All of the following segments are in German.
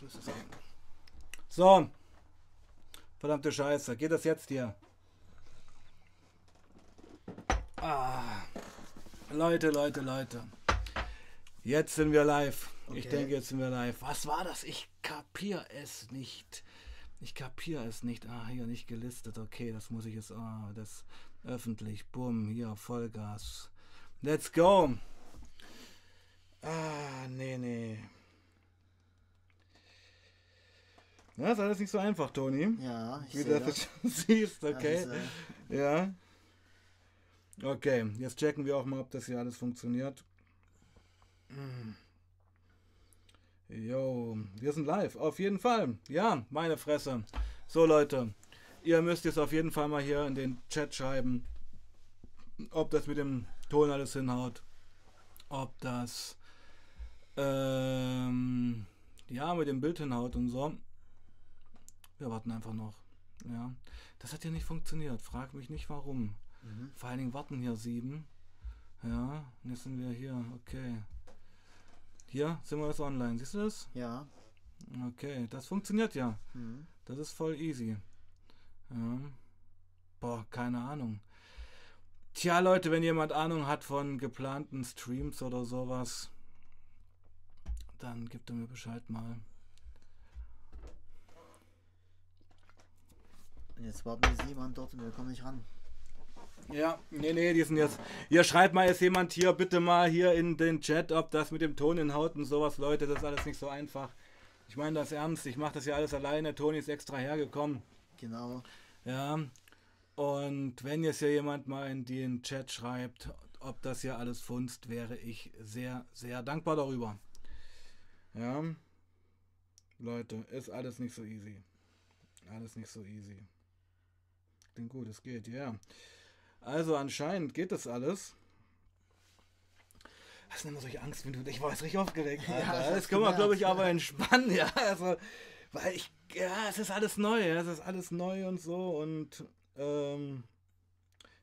Jetzt müsste gehen. So. Verdammte Scheiße. Geht das jetzt hier? Ah. Leute, Leute, Leute. Jetzt sind wir live. Ich Okay. denke, jetzt sind wir live. Was war das? Ich kapier es nicht. Ich kapier es nicht. Ah, hier nicht gelistet. Okay, das muss ich jetzt. Ah, das öffentlich. Bumm, hier Vollgas. Let's go. Ah, nee, nee. Ja, ist alles nicht so einfach, Toni. Ja, ich Wie du das. das schon siehst, okay. Das äh, Ja. Okay, jetzt checken wir auch mal, ob das hier alles funktioniert. Jo, wir sind live, auf jeden Fall. Ja, meine Fresse. So Leute, ihr müsst jetzt auf jeden Fall mal hier in den Chat schreiben, ob das mit dem Ton alles hinhaut. Ob das ähm, ja mit dem Bild hinhaut und so. Wir warten einfach noch. Ja, das hat ja nicht funktioniert. Frag mich nicht warum. mhm. Vor allen Dingen warten hier sieben. Ja, und jetzt sind wir hier. Okay. Hier sind wir jetzt online. Siehst du das? Ja. Okay, das funktioniert ja. Mhm. Das ist voll easy. Ja. Boah, keine Ahnung. Tja, Leute, wenn jemand Ahnung hat von geplanten Streams oder sowas, dann gibt er mir Bescheid mal. Und jetzt warten sieben an dort und wir kommen nicht ran. Ja, nee, nee, die sind jetzt. Hier schreibt mal jetzt jemand hier bitte mal hier in den Chat, ob das mit dem Ton hinhaut und sowas, Leute, das ist alles nicht so einfach. Ich meine das ernst, ich mache das ja alles alleine. Toni ist extra hergekommen. Genau. Ja. Und wenn jetzt hier jemand mal in den Chat schreibt, ob das hier alles funzt, wäre ich sehr, sehr dankbar darüber. Ja. Leute, ist alles nicht so easy. Alles nicht so easy. Klingt gut, es geht, ja. Also anscheinend geht das alles. Hast du immer solche Angst, wenn du. Ich war jetzt richtig aufgeregt. Ja, das das wir, gemerkt, glaube ich, aber entspannen, ja. Also, weil ich. Ja, es ist alles neu. ja, Es ist alles neu und so. Und. Ähm,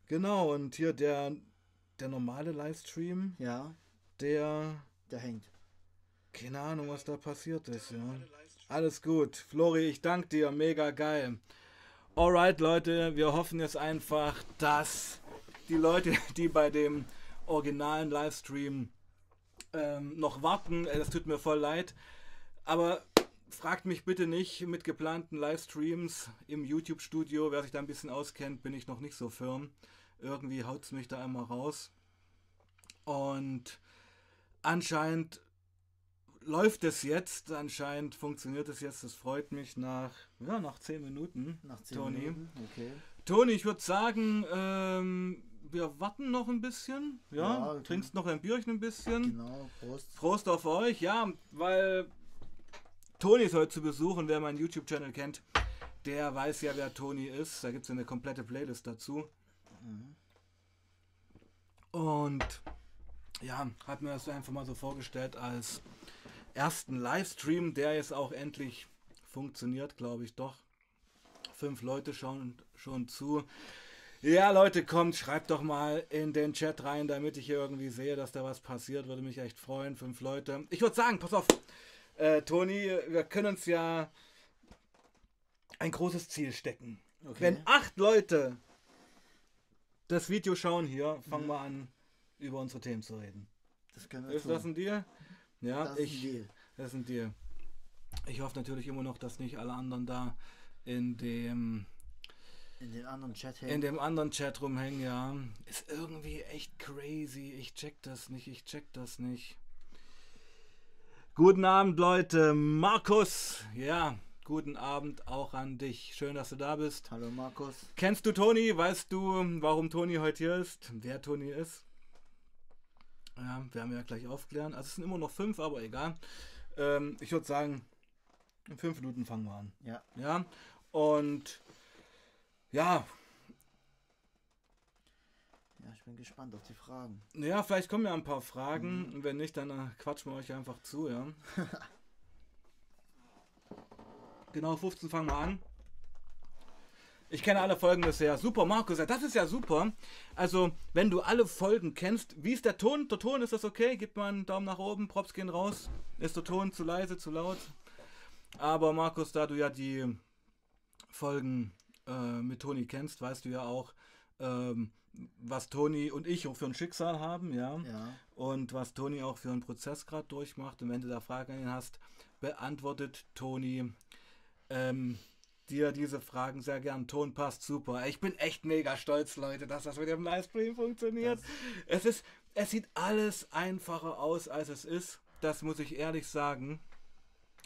genau, und hier der. Der normale Livestream, Ja, der. der hängt. Keine Ahnung, was da passiert ist, ja. Alles gut. Flori, ich danke dir. Mega geil. Alright, Leute, wir hoffen jetzt einfach, dass die Leute, die bei dem originalen Livestream ähm, noch warten, äh, das tut mir voll leid, aber fragt mich bitte nicht mit geplanten Livestreams im YouTube-Studio. Wer sich da ein bisschen auskennt, bin ich noch nicht so firm. Irgendwie haut es mich da immer raus. Und anscheinend läuft es jetzt, anscheinend funktioniert es jetzt, das freut mich nach, ja, nach 10 Minuten. Nach zehn Toni. Minuten. Okay. Toni, ich würde sagen, ähm, wir warten noch ein bisschen. Ja, Ja, okay. trinkst noch ein Bierchen ein bisschen. Genau, Prost. Prost auf euch, ja, weil Toni ist heute zu Besuch und wer meinen YouTube-Channel kennt, der weiß ja, wer Toni ist. Da gibt es eine komplette Playlist dazu. Mhm. Und ja, hat mir das einfach mal so vorgestellt als ersten Livestream, der jetzt auch endlich funktioniert, glaube ich doch. Fünf Leute schauen schon zu. Ja, Leute, kommt, schreibt doch mal in den Chat rein, damit ich hier irgendwie sehe, dass da was passiert. Würde mich echt freuen. Fünf Leute. Ich würde sagen, pass auf, äh, Toni, wir können uns ja ein großes Ziel stecken. Okay. Wenn acht Leute das Video schauen hier, fangen wir an, über unsere Themen zu reden. das können wir Ist tun. das ein Deal? Ja, das ist ich. ein Deal. Das ist ein Deal. Ich hoffe natürlich immer noch, dass nicht alle anderen da in dem In den anderen Chat in hängen. dem anderen Chat rumhängen, ja. Ist irgendwie echt crazy. Ich check das nicht, ich check das nicht. Guten Abend, Leute. Markus. Ja, guten Abend auch an dich. Schön, dass du da bist. Hallo Markus. Kennst du Toni? Weißt du, warum Toni heute hier ist? Wer Toni ist? Ja, werden wir ja gleich aufklären. Also es sind immer noch fünf, aber egal. Ähm, ich würde sagen, in fünf Minuten fangen wir an. Ja. Ja, und ja, Ja, ich bin gespannt auf die Fragen. ja, vielleicht kommen ja ein paar Fragen. Und wenn nicht, dann äh, quatschen wir euch einfach zu, ja. genau, 15 fangen wir an. Ich kenne alle Folgen bisher. Super, Markus, ja, das ist ja super. Also, wenn du alle Folgen kennst, wie ist der Ton? Der Ton, ist das okay? Gib mal einen Daumen nach oben, Props gehen raus. Ist der Ton zu leise, zu laut? Aber Markus, da du ja die Folgen äh, mit Toni kennst, weißt du ja auch, ähm, was Toni und ich auch für ein Schicksal haben, ja. Ja. Und was Toni auch für einen Prozess gerade durchmacht. Und wenn du da Fragen an ihn hast, beantwortet Toni ähm, dir diese Fragen sehr gern. Ton passt super. Ich bin echt mega stolz, Leute, dass das mit dem Livestream funktioniert. Es ist, es sieht alles einfacher aus, als es ist. Das muss ich ehrlich sagen.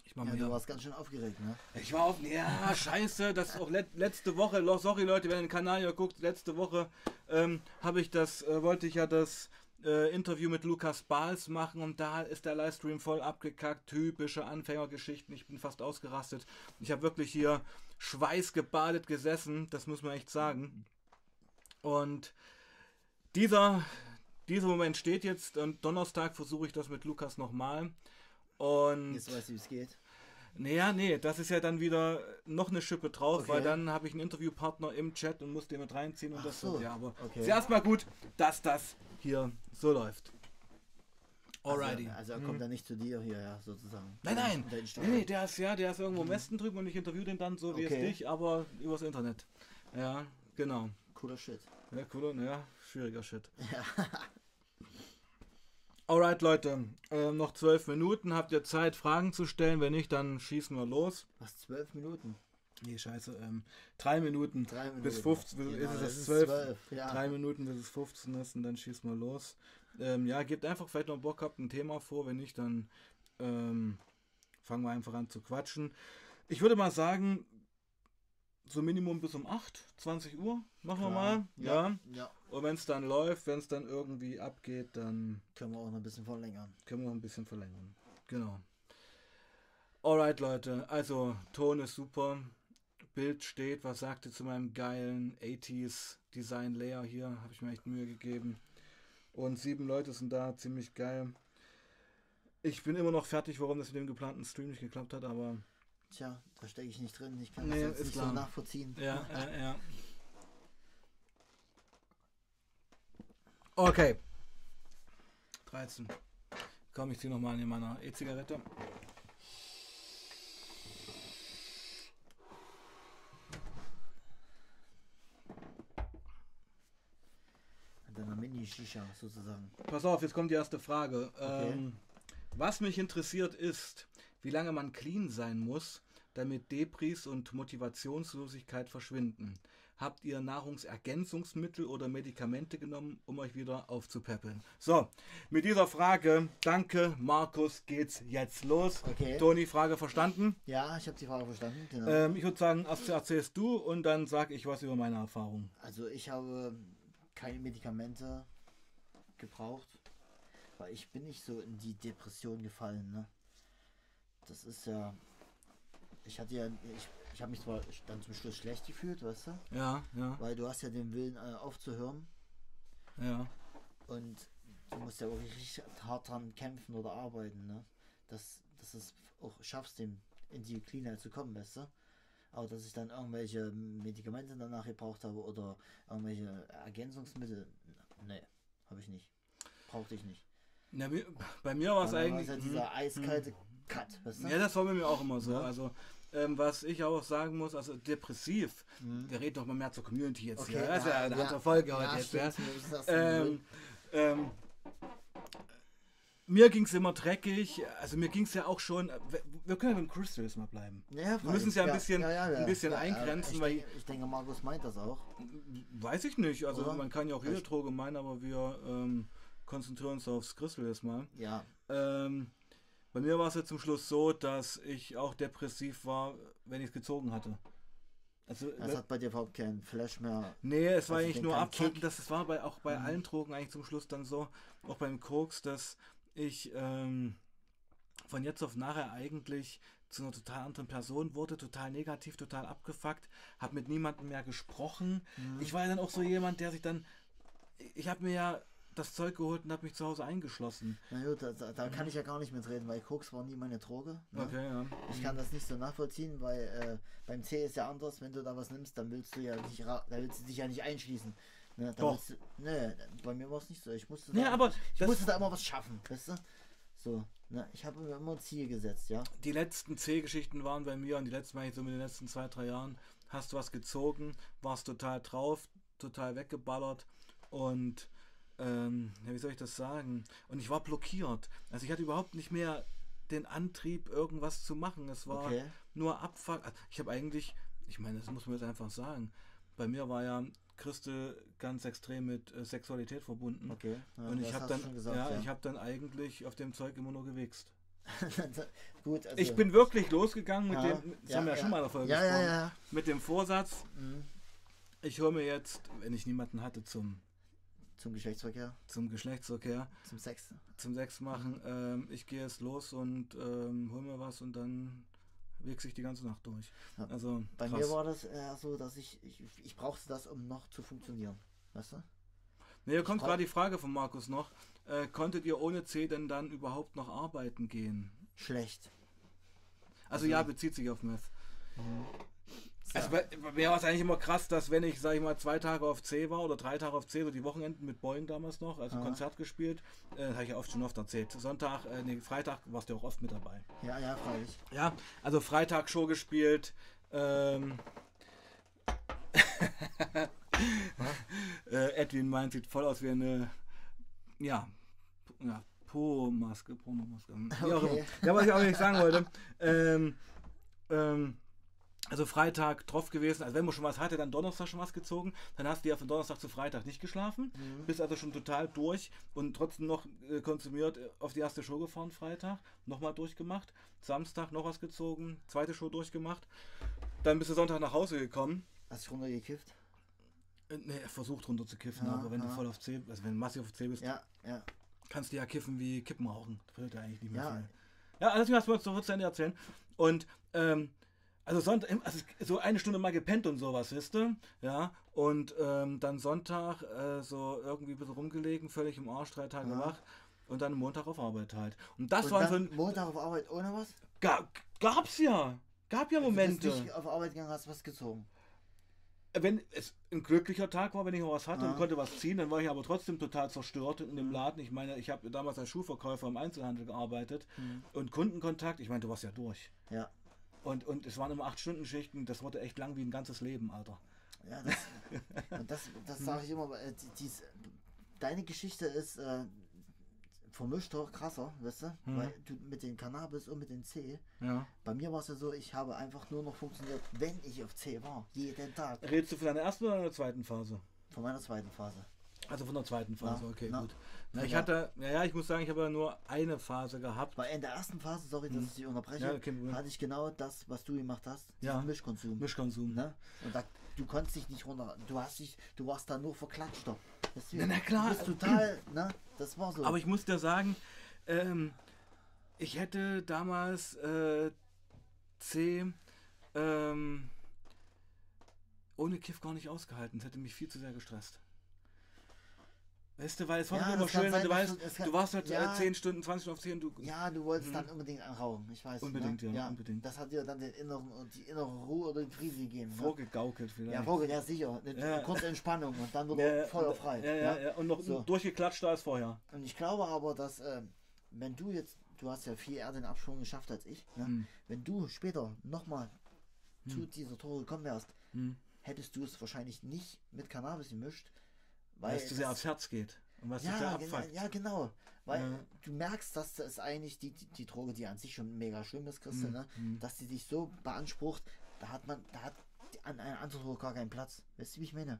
Ich mach Ja, mal du warst ganz schön aufgeregt, ne? Ich war auf. Ja, scheiße. Das ist auch let, letzte Woche. Sorry, Leute, wenn ihr den Kanal hier guckt. Letzte Woche ähm, habe ich das. Äh, wollte ich ja das äh, Interview mit Lukas Bahls machen und da ist der Livestream voll abgekackt. Typische Anfängergeschichten. Ich bin fast ausgerastet. Ich habe wirklich hier schweißgebadet gesessen. Das muss man echt sagen. Und dieser, dieser Moment steht jetzt. Und Donnerstag versuche ich das mit Lukas nochmal. Und. Jetzt weißt du, wie es geht. Naja, nee, das ist ja dann wieder noch eine Schippe drauf, Okay. weil dann habe ich einen Interviewpartner im Chat und muss den mit reinziehen und Ach das so, ja, aber okay. ist erstmal gut, dass das hier so läuft. Alrighty. Also, also er kommt dann nicht zu dir hier, ja, sozusagen. nein, nein, nee, der ist ja, der ist irgendwo im Westen drüben und ich interview den dann so wie es Okay. dich, aber übers Internet. Ja, genau. Cooler Shit. Ja, cool, ja, schwieriger Shit. Ja. Alright, Leute, ähm, noch zwölf Minuten. Habt ihr Zeit, Fragen zu stellen? Wenn nicht, dann schießen wir los. Was, zwölf Minuten? Nee, scheiße, ähm, drei Minuten. Drei Minuten. Bis 15 Genau, ist es das das ist 12. zwölf, Ja. Drei Minuten, bis es 15 ist und dann schießen wir los. Ähm, ja, gebt einfach vielleicht noch Bock, habt ein Thema vor. Wenn nicht, dann ähm, fangen wir einfach an zu quatschen. Ich würde mal sagen, so Minimum bis um 8, 20 Uhr machen wir Klar. mal. Ja. ja. Und wenn es dann läuft, wenn es dann irgendwie abgeht, dann Können wir auch noch ein bisschen verlängern. können wir noch ein bisschen verlängern. Genau. Alright, Leute. Also, Ton ist super. Bild steht. Was sagt ihr zu meinem geilen 80s Design Layer hier? Habe ich mir echt Mühe gegeben. Und sieben Leute sind da. Ziemlich geil. Ich bin immer noch fertig, warum das mit dem geplanten Stream nicht geklappt hat, aber Tja, da stecke ich nicht drin. Ich kann Nee, das jetzt nicht klar. so nachvollziehen. Ja, ja, ja. Okay. 13. Komm, ich ziehe nochmal in meiner E-Zigarette. Deiner Mini-Shisha sozusagen. Pass auf, jetzt kommt die erste Frage. Okay. Ähm, was mich interessiert ist, wie lange man clean sein muss, damit Depris und Motivationslosigkeit verschwinden. Habt ihr Nahrungsergänzungsmittel oder Medikamente genommen, um euch wieder aufzupäppeln? So, mit dieser Frage, danke Markus, geht's jetzt los. Okay. Toni, Frage verstanden? Ja, ich habe die Frage verstanden. Genau. Ähm, ich würde sagen, erst erzählst du und dann sage ich was über meine Erfahrung. Also ich habe keine Medikamente gebraucht, weil ich bin nicht so in die Depression gefallen. Ne? Das ist ja, ich hatte ja, ich, ich habe mich zwar dann zum Schluss schlecht gefühlt, weißt du, Ja, ja, weil du hast ja den Willen äh, aufzuhören ja. und du musst ja auch richtig hart dran kämpfen oder arbeiten, ne? dass, dass du es auch schaffst, dem, in die Cleanheit zu kommen, weißt du. Aber dass ich dann irgendwelche Medikamente danach gebraucht habe oder irgendwelche Ergänzungsmittel, nee, habe ich nicht. Brauchte ich nicht. Na, bei mir war es eigentlich. ja hm. dieser eiskalte Cut, weißt du? Ja, das war bei mir auch immer so. Ja. Also, ähm, was ich auch sagen muss, also depressiv, Mhm. wir reden doch mal mehr zur Community jetzt Okay, hier. Das ist ja eine ja, andere Folge ja, heute jetzt. Ja. stimmt, müssen das Ähm, ähm, mir ging es immer dreckig, also mir ging es ja auch schon, wir- wir können ja beim Crystals mal bleiben. ja, wir müssen es ja ein bisschen- ein bisschen eingrenzen, ich weil- Denke, ich denke, Markus meint das auch. Weiß ich nicht, also Oder? man kann ja auch jede? Droge meinen, aber wir ähm, konzentrieren uns aufs Crystal jetzt mal. Ja, Ähm, bei mir war es ja zum Schluss so, dass ich auch depressiv war, wenn ich es gezogen hatte. Also, das hat bei dir überhaupt keinen Flash mehr. Nee, es war Also eigentlich nur. Kick. Das, das war bei, auch bei Mhm. allen Drogen eigentlich zum Schluss dann so, auch beim Koks, dass ich ähm, von jetzt auf nachher eigentlich zu einer total anderen Person wurde, total negativ, total abgefuckt, habe mit niemandem mehr gesprochen. Mhm. Ich war ja dann auch so jemand, der sich dann, ich habe mir ja das Zeug geholt und habe mich zu Hause eingeschlossen. Na gut, da, da, kann ich ja gar nicht mitreden, weil Koks war nie meine Droge. Ne? Okay, ja. Ich kann das nicht so nachvollziehen, weil äh, beim C ist ja anders, wenn du da was nimmst, dann willst du ja nicht ra- da willst du dich ja nicht einschließen. Ne, Doch. du, nee, bei mir war es nicht so. Ich musste da, aber ich musste da immer was schaffen, weißt du? So. Ne? Ich habe mir immer ein Ziel gesetzt, ja. Die letzten C-Geschichten waren bei mir und die letzten, so mit den letzten zwei, drei Jahren, hast du was gezogen, warst total drauf, total weggeballert und ähm, ja, wie soll ich das sagen? Und ich war blockiert. Also ich hatte überhaupt nicht mehr den Antrieb, irgendwas zu machen. Es war Okay. nur Abfuck. Also Ich habe eigentlich, ich meine, das muss man jetzt einfach sagen. Bei mir war ja Christel ganz extrem mit äh, Sexualität verbunden. Okay. Ja, Und ich habe dann, gesagt, ja, ich habe dann eigentlich auf dem Zeug immer nur gewichst. Gut, also, Ich bin wirklich losgegangen mit Ja, dem, das ja, haben wir ja, ja. schon mal in der Folge Ja, ja, gesprochen, ja. mit dem Vorsatz, Mhm. ich hole mir jetzt, wenn ich niemanden hatte zum, Zum Geschlechtsverkehr, zum Geschlechtsverkehr, zum Sex. zum Sex machen, ähm, ich gehe jetzt los und ähm, hol mir was und dann wichse ich die ganze Nacht durch. Ja. Also Bei krass. mir war das eher so, dass ich, ich, ich brauchte das, um noch zu funktionieren. Weißt du? Nee, hier kommt gerade die Frage von Markus noch. Äh, konntet ihr ohne C denn dann überhaupt noch arbeiten gehen? Schlecht. Also Also- ja, bezieht sich auf Meth. So. Also war es eigentlich immer krass, dass wenn ich, sag ich mal, zwei Tage auf C war oder drei Tage auf C, so die Wochenenden mit Boeing damals noch, also Aha. Konzert gespielt, äh, habe ich ja oft schon oft erzählt. Sonntag, äh, nee, Freitag warst du auch oft mit dabei. ja, ja, freilich. Ja, also Freitag Show gespielt. Ähm, äh, Edwin meint, sieht voll aus wie eine, ja, ja Po-Maske, Pornomaske. Okay. Ja, was ich auch nicht sagen wollte. Ähm, ähm, also Freitag drauf gewesen, also wenn man schon was hatte, dann Donnerstag schon was gezogen, dann hast du ja von Donnerstag zu Freitag nicht geschlafen, Mhm. bist also schon total durch und trotzdem noch äh, konsumiert äh, auf die erste Show gefahren Freitag, nochmal durchgemacht, Samstag noch was gezogen, zweite Show durchgemacht, dann bist du Sonntag nach Hause gekommen, Hast du runtergekifft? äh, ne, versucht runter zu kiffen, Ja, aber wenn du ja. voll auf C, also wenn du massiv auf C bist, Ja, kannst du ja kiffen wie Kippen rauchen, das fällt ja eigentlich nicht mehr Ja. viel. Ja, also das wolltest du noch zu Ende erzählen. Und ähm, also Sonntag, also so eine Stunde mal gepennt und sowas, wisst du? Ja. Und ähm, dann Sonntag äh, so irgendwie ein bisschen rumgelegen, völlig im Arsch, drei Tage Ja. wach. Und dann Montag auf Arbeit halt. Und das Und war so dann ein. Montag auf Arbeit ohne was? Ga, gab's ja. Gab ja Also Momente. bist nicht auf Arbeit gegangen, hast was gezogen. wenn es ein glücklicher Tag war, wenn ich noch was hatte Ja. und konnte was ziehen, dann war ich aber trotzdem total zerstört in dem Laden. Ich meine, ich habe damals als Schuhverkäufer im Einzelhandel gearbeitet Mhm. und Kundenkontakt, ich meine, du warst ja durch. Ja. Und, und es waren immer acht Stunden Schichten, das wurde echt lang wie ein ganzes Leben, Alter. Ja, das, und das, das sage ich immer, äh, die- dies, deine Geschichte ist äh, vermischter, krasser, weißt du? Mhm. Weil du mit den Cannabis und mit den C, Ja. bei mir war es ja so, ich habe einfach nur noch funktioniert, wenn ich auf C war, jeden Tag, Redest du von deiner ersten oder deiner zweiten Phase? von meiner zweiten Phase. Also von der zweiten Phase, Ja, okay, ja. gut. Na, Ja. ich hatte, naja, ich muss sagen, ich habe ja nur eine Phase gehabt. Weil in der ersten Phase, sorry, dass ich dich unterbreche, Mhm. Ja, Problem. hatte ich genau das, was du gemacht hast, Ja. Mischkonsum. Mischkonsum. Ne? Und da, du konntest dich nicht runter, du hast dich, du warst da nur verklatschter. Deswegen, Na, na klar. Du bist total, ne? Das war so. Aber ich muss dir sagen, ähm, ich hätte damals äh, C ähm, ohne Kiff gar nicht ausgehalten. Das hätte mich viel zu sehr gestresst. Weißt du, weil es war Ja, immer schön, sein, du weißt, du- kann- du warst halt ja. äh, 10 Stunden, 20 Stunden auf 10, du, Ja, du wolltest Mhm. dann unbedingt anrauchen, ich weiß. Unbedingt, ne? ja, unbedingt. Das hat dir dann den inneren, und die innere Ruhe oder die Friese gegeben. Ne? vorgegaukelt vielleicht. Ja, Vogel, ja sicher. Eine Ja. kurze Entspannung und dann wurde Ja, feuerfrei. Ja, ja, ne? ja. Und noch So. durchgeklatscht als vorher. Und ich glaube aber, dass ähm, wenn du jetzt, du hast ja viel eher den Absprung geschafft als ich, ne? Hm. wenn du später nochmal zu dieser Tore gekommen wärst, Hm. hättest du es wahrscheinlich nicht mit Cannabis gemischt. Weil es zu sehr aufs Herz geht. Und was ja, genau, abfuckt. ja, genau. Weil Ja. du merkst, dass das eigentlich die, die, die Droge, die an sich schon mega schlimm ist, Christel, Mhm, ne? mhm. dass die dich so beansprucht, da hat man, da hat an einer anderen Droge gar keinen Platz. Weißt du, wie ich meine?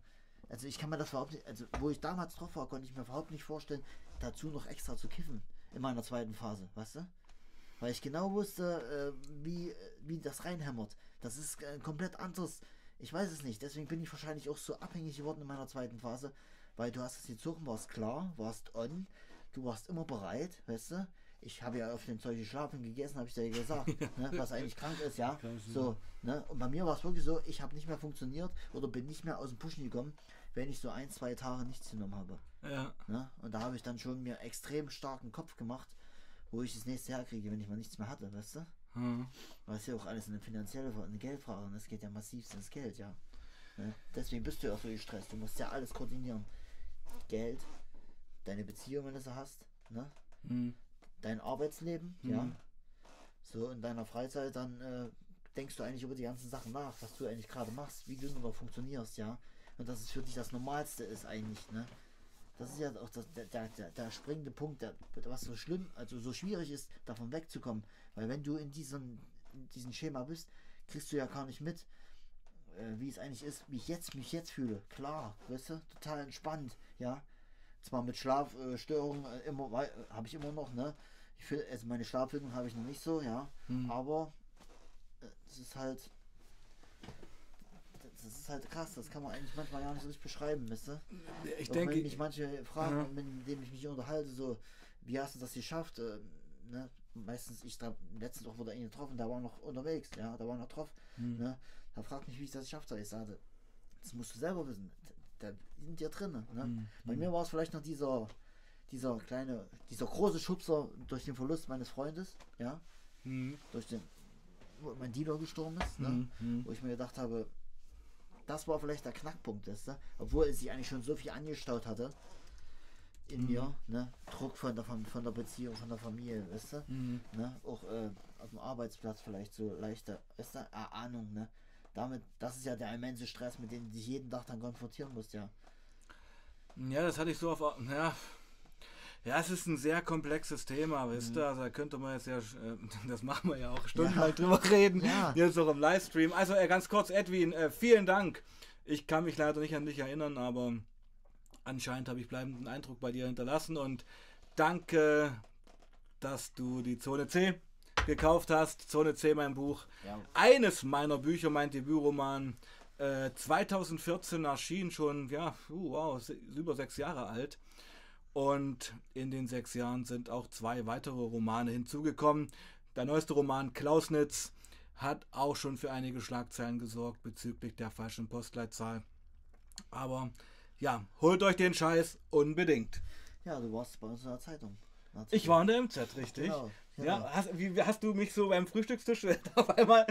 Also ich kann mir das überhaupt nicht, also wo ich damals drauf war, konnte ich mir überhaupt nicht vorstellen, dazu noch extra zu kiffen in meiner zweiten Phase, weißt du? Weil ich genau wusste, äh, wie, wie das reinhämmert. Das ist äh, komplett anderes. Ich weiß es nicht. Deswegen bin ich wahrscheinlich auch so abhängig geworden in meiner zweiten Phase, weil du hast es gezogen, warst klar, warst on, du warst immer bereit, weißt du? Ich habe ja auf den Zeug geschlafen, gegessen, habe ich dir gesagt, ne, was eigentlich krank ist, ja. So, ne? Und bei mir war es wirklich so, ich habe nicht mehr funktioniert oder bin nicht mehr aus dem Pushen gekommen, wenn ich so ein, zwei Tage nichts genommen habe. Ja. Ne? Und da habe ich dann schon mir extrem starken Kopf gemacht, wo ich das nächste Jahr kriege, wenn ich mal nichts mehr hatte, weißt du? Hm. Weil es ja auch alles eine finanzielle eine Geldfrage und es geht ja massiv ins Geld, ja. Ne? Deswegen bist du ja auch so gestresst. Du musst ja alles koordinieren. Geld, deine Beziehung, wenn du sie hast, ne? Hm. dein Arbeitsleben, Mhm. ja. So in deiner Freizeit, dann äh, denkst du eigentlich über die ganzen Sachen nach, was du eigentlich gerade machst, wie du noch funktionierst, ja. Und dass es für dich das Normalste ist eigentlich, ne? Das ist ja auch das, der, der, der, der springende Punkt, der, was so schlimm, also so schwierig ist, davon wegzukommen. Weil wenn du in diesem, in diesem Schema bist, kriegst du ja gar nicht mit, äh, wie es eigentlich ist, wie ich jetzt mich jetzt fühle. Klar, weißt du, total entspannt, ja. Zwar mit Schlafstörungen äh, immer äh, habe ich immer noch, ne? Ich fühl, also meine Schlafwirkung habe ich noch nicht so, ja. Mhm. Aber äh, es ist halt. Das ist halt krass, das kann man eigentlich manchmal gar nicht so richtig beschreiben, weißt du? Ich wenn denke, mich manche fragen, Aha. mit denen ich mich unterhalte, so, wie hast du das geschafft? Äh, ne? Meistens, ich da letztens auch wurde ihn getroffen, der war noch unterwegs, ja, da war noch drauf. Hm. Ne? Da fragt mich, wie ich das geschafft habe. Ich sagte, das musst du selber wissen. Da in dir drin. Ne? Hm. Bei mir war es vielleicht noch dieser, dieser kleine, dieser große Schubser durch den Verlust meines Freundes, ja, Mhm. durch den, wo mein Dealer gestorben ist, ne? Mhm. Mhm. wo ich mir gedacht habe, das war vielleicht der Knackpunkt, weißt du? obwohl es sich eigentlich schon so viel angestaut hatte in Mhm. mir, ne? Druck von der, von, der Beziehung, von der Familie, weißt du? Mhm. Ne? Auch äh, auf dem Arbeitsplatz vielleicht so leichte, weißt du, Erahnung, ne? Damit, das ist ja der immense Stress, mit dem du dich jeden Tag dann konfrontieren musst, ja. Ja, das hatte ich so auf. Ja, ja, es ist ein sehr komplexes Thema, Mhm. wisst ihr? Also da könnte man jetzt ja, äh, das machen wir ja auch stundenlang drüber reden. Ja. Jetzt auch im Livestream. Also äh, ganz kurz, Edwin, äh, vielen Dank. Ich kann mich leider nicht an dich erinnern, aber anscheinend habe ich bleibenden Eindruck bei dir hinterlassen und danke, dass du die Zone C gekauft hast. Zone C, mein Buch. Ja, Eines meiner Bücher, mein Debütroman, äh, 2014 erschien schon, ja, uh, wow, über sechs Jahre alt. Und in den sechs Jahren sind auch zwei weitere Romane hinzugekommen. Der neueste Roman Klausnitz hat auch schon für einige Schlagzeilen gesorgt bezüglich der falschen Postleitzahl. Aber ja, holt euch den Scheiß unbedingt. ja, du warst bei uns in der Zeitung. Ich war in der MZ, richtig? Genau, genau. Ja, hast, wie, hast du mich so beim Frühstückstisch auf einmal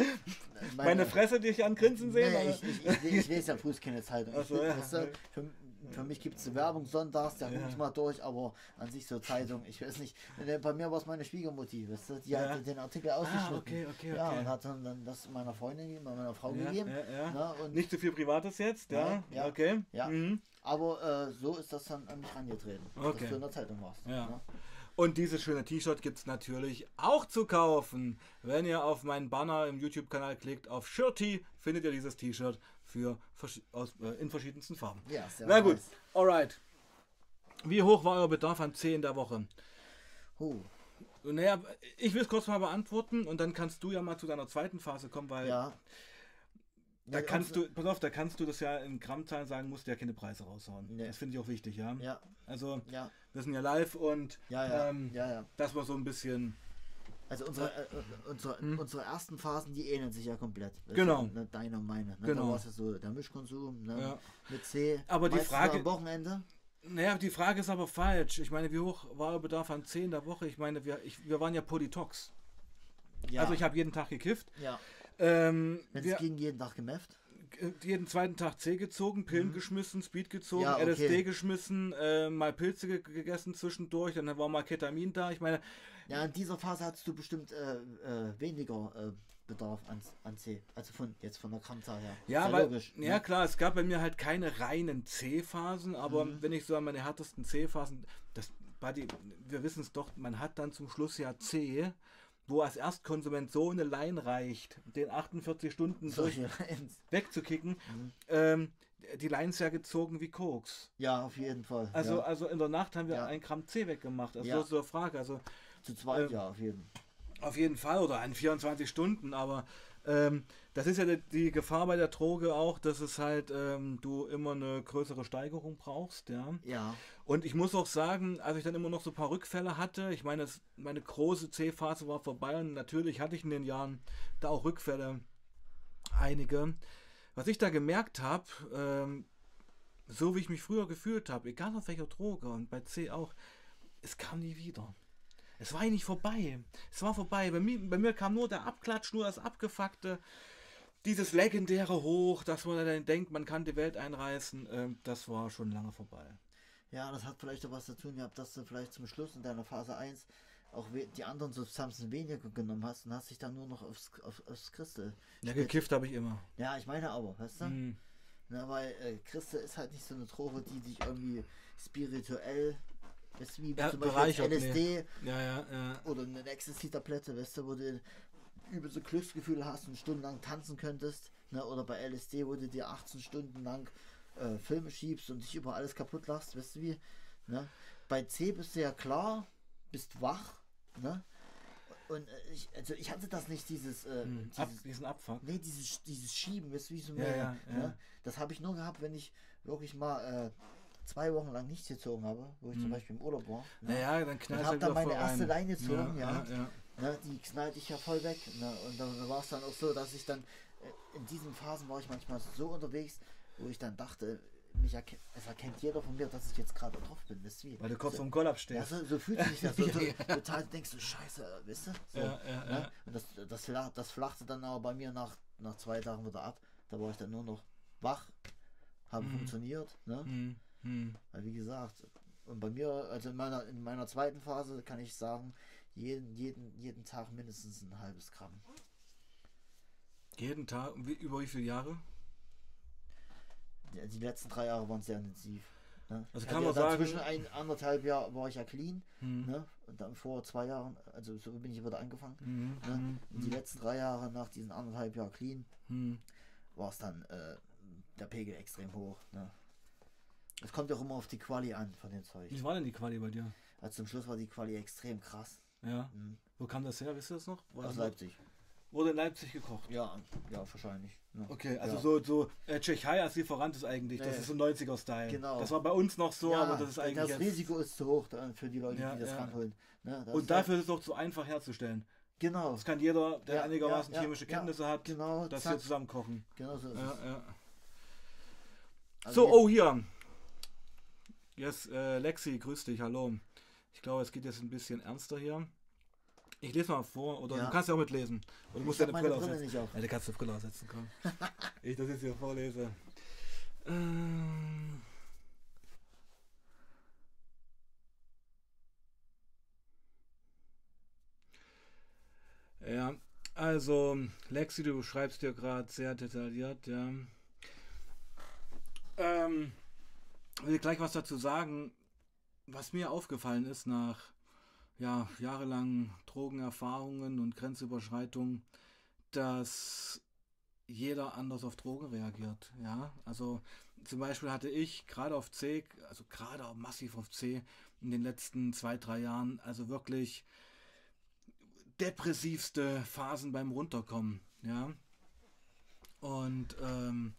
meine Fresse dich an Grinsen sehen? Nee, ich, ich, ich, ich lese ja früh keine Zeitung. Ach Ich, so, ja. du, für, für mich gibt es Werbung sonntags, da gucke Ja. ich mal durch, aber an sich so Zeitung, ich weiß nicht. Bei mir war es meine Schwiegermutti, weißt du, die Ja. hat den Artikel ausgeschnitten. Ah, okay, okay, Ja, okay. und hat dann, dann das meiner Freundin meiner Frau gegeben. ja. Ne, und, Nicht zu viel Privates jetzt, ja? Ja. Okay. Ja. Mhm. aber äh, so ist das dann an mich rangetreten, Okay. dass du in der Zeitung warst. Ja. ne? Und dieses schöne T-Shirt gibt es natürlich auch zu kaufen. Wenn ihr auf meinen Banner im YouTube-Kanal klickt, auf Shirty, findet ihr dieses T-Shirt für verschi- aus, äh, in verschiedensten Farben. Ja, sehr Na gut, nice. alright. Wie hoch war euer Bedarf an C in der Woche? Huh. Naja, ich will es kurz mal beantworten und dann kannst du ja mal zu deiner zweiten Phase kommen, weil Ja. Da Ja, kannst du, pass auf, da kannst du das ja in Grammzahlen sagen, musst du ja keine Preise raushauen. Nee. Das finde ich auch wichtig, ja. Ja, Also, ja, wir sind ja live und ja, ja, ähm, ja, ja. das war so ein bisschen. Also unsere, äh, äh, unsere, Hm? unsere ersten Phasen, die ähneln sich ja komplett. Genau. Du, ne, deine und meine. Ne? Genau. Da war es ja so der Mischkonsum ne? Ja. mit C. Aber die Frage- Am Wochenende. Naja, die Frage ist aber falsch. Ich meine, wie hoch war euer Bedarf an 10 der Woche? Ich meine, wir, ich, wir waren ja Polytox. Ja. Also ich habe jeden Tag gekifft. ja. Ähm, Wenn es ging, jeden Tag gemefft. äh, jeden zweiten Tag C gezogen, Pillen geschmissen, Speed gezogen, Mhm. Ja, okay. LSD geschmissen, äh, mal Pilze ge gegessen zwischendurch, dann war mal Ketamin da. Ich meine, Ja, in dieser Phase hattest du bestimmt äh, äh, weniger äh, Bedarf an, an C. Also von jetzt von der Grammzahl her. ja, Sehr weil, logisch. ja ne? klar, es gab bei mir halt keine reinen C-Phasen, aber Mhm. wenn ich so an meine härtesten C-Phasen, das die, wir wissen es doch, man hat dann zum Schluss ja C, wo als Erstkonsument so eine Line reicht, den 48 Stunden durch wegzukicken, Mhm. ähm, die Lines ja gezogen wie Koks. Ja, auf jeden Fall. Also, ja. also in der Nacht haben wir Ja. ein Gramm C weggemacht. Also Ja. das ist so eine Frage. Also Zu zweit, ähm, ja, auf jeden auf jeden Fall oder an 24 Stunden, aber ähm, das ist ja die, Gefahr bei der Droge auch, dass es halt ähm, du immer eine größere Steigerung brauchst, ja. Ja. Und ich muss auch sagen, als ich dann immer noch so ein paar Rückfälle hatte, ich meine, das, meine große C-Phase war vorbei und natürlich hatte ich in den Jahren da auch Rückfälle, einige. Was ich da gemerkt habe, ähm, so wie ich mich früher gefühlt habe, egal auf welcher Droge und bei C auch, es kam nie wieder. Es war nicht vorbei. Es war vorbei. Bei mir, bei mir kam nur der Abklatsch, nur das Abgefuckte. Dieses legendäre Hoch, dass man dann denkt, man kann die Welt einreißen, ähm, das war schon lange vorbei. Ja, das hat vielleicht auch was zu tun gehabt, dass du vielleicht zum Schluss in deiner Phase 1 auch die anderen Substanzen weniger genommen hast und hast dich dann nur noch aufs, auf, aufs Crystal. Ja, gekifft habe ich immer. Ja, ich meine aber, weißt du? Mhm. Na, weil äh, Crystal ist halt nicht so eine Droge, die dich irgendwie spirituell, weißt du, wie Ja, zum Beispiel LSD Ja, ja, ja. oder eine Ecstasy-Tablette, weißt du, wo du übelste Glücksgefühle hast und stundenlang tanzen könntest. Ne? Oder bei LSD, wo du dir 18 Stunden lang äh, Filme schiebst und dich über alles kaputt lachst, weißt du wie? Ne? Bei C bist du ja klar, bist wach. Ne? Und äh, ich, also ich hatte das nicht, dieses, äh. Ab, dieses diesen Abfuck. Nee, dieses, dieses Schieben, weißt du, wie so Ja, mehr, ja, ja. Ne? Das habe ich nur gehabt, wenn ich wirklich mal äh, zwei Wochen lang nichts gezogen habe, wo ich zum Mhm. Beispiel im Urlaub war. Ne? Naja, dann knallt Und hab er dann meine erste. Leine gezogen, ja. ja, ja. Ne? Die knallte ich ja voll weg. Ne? Und dann war es dann auch so, dass ich dann äh, in diesen Phasen war ich manchmal so unterwegs, wo ich dann dachte, mich erke es erkennt jeder von mir, dass ich jetzt gerade drauf bin. Wisst ihr? Weil du kurz so, vom Kollaps ja, stehst. so, so fühlt sich das. So, Ja, so, ja. Total denkst du, scheiße, wisst ihr? So, Ja, ja, ne? ja. Und das, das, das flachte dann aber bei mir nach, nach zwei Tagen wieder ab. Da war ich dann nur noch wach, haben Mhm. funktioniert. Ne? Hm, hm. Weil wie gesagt, und bei mir, also in meiner, in meiner zweiten Phase kann ich sagen, jeden, jeden, jeden Tag mindestens ein halbes Gramm. Jeden Tag, wie, über wie viele Jahre? Die, die letzten drei Jahre waren sehr intensiv. Ne? Also kann man ja sagen- Zwischen ein, anderthalb Jahr war ich ja clean. Hm. Ne? Und dann vor zwei Jahren, also so bin ich wieder angefangen. Hm, Ne? hm, Und die letzten drei Jahre nach diesen anderthalb Jahren clean hm. war es dann äh, der Pegel extrem hoch. Ne? Es kommt ja auch immer auf die Quali an von dem Zeug. Wie war denn die Quali bei dir? Also zum Schluss war die Quali extrem krass. Ja. Mhm. Wo kam das her? Wisst ihr das noch? Aus das Leipzig. Wurde in Leipzig gekocht. Ja, ja, wahrscheinlich. Ne? Okay, also Ja. so, so äh, Tschechei als Lieferant ist eigentlich, das Ja, ist so 90er-Style. Genau. Das war bei uns noch so, ja, aber das ist eigentlich das Risiko ist zu hoch dann für die Leute, Ja, die das ja. ranholen. Ne? Das Und dafür ist es auch zu einfach herzustellen. genau, Das kann jeder, der Ja, einigermaßen ja, ja, chemische ja, Kenntnisse hat, genau, das zack. hier zusammen kochen. genau so ist Ja, es. ja. Also So, oh hier. Yes, äh, Lexi, grüß dich, hallo. Ich glaube, es geht jetzt ein bisschen ernster hier. Ich lese mal vor, oder Ja. du kannst ja auch mitlesen. Oder du musst deine Brille Brille aufsetzen. Ja, du kannst die Brille aufsetzen, komm. ich das jetzt hier vorlese. Ähm. Ja, also Lexi, du schreibst dir gerade sehr detailliert, ja. Ähm, will gleich was dazu sagen, was mir aufgefallen ist nach ja, jahrelangen Drogenerfahrungen und Grenzüberschreitungen, dass jeder anders auf Drogen reagiert. Ja, also zum Beispiel hatte ich gerade auf C, also gerade massiv auf C in den letzten zwei, drei Jahren, also wirklich depressivste Phasen beim Runterkommen. Ja, und ähm,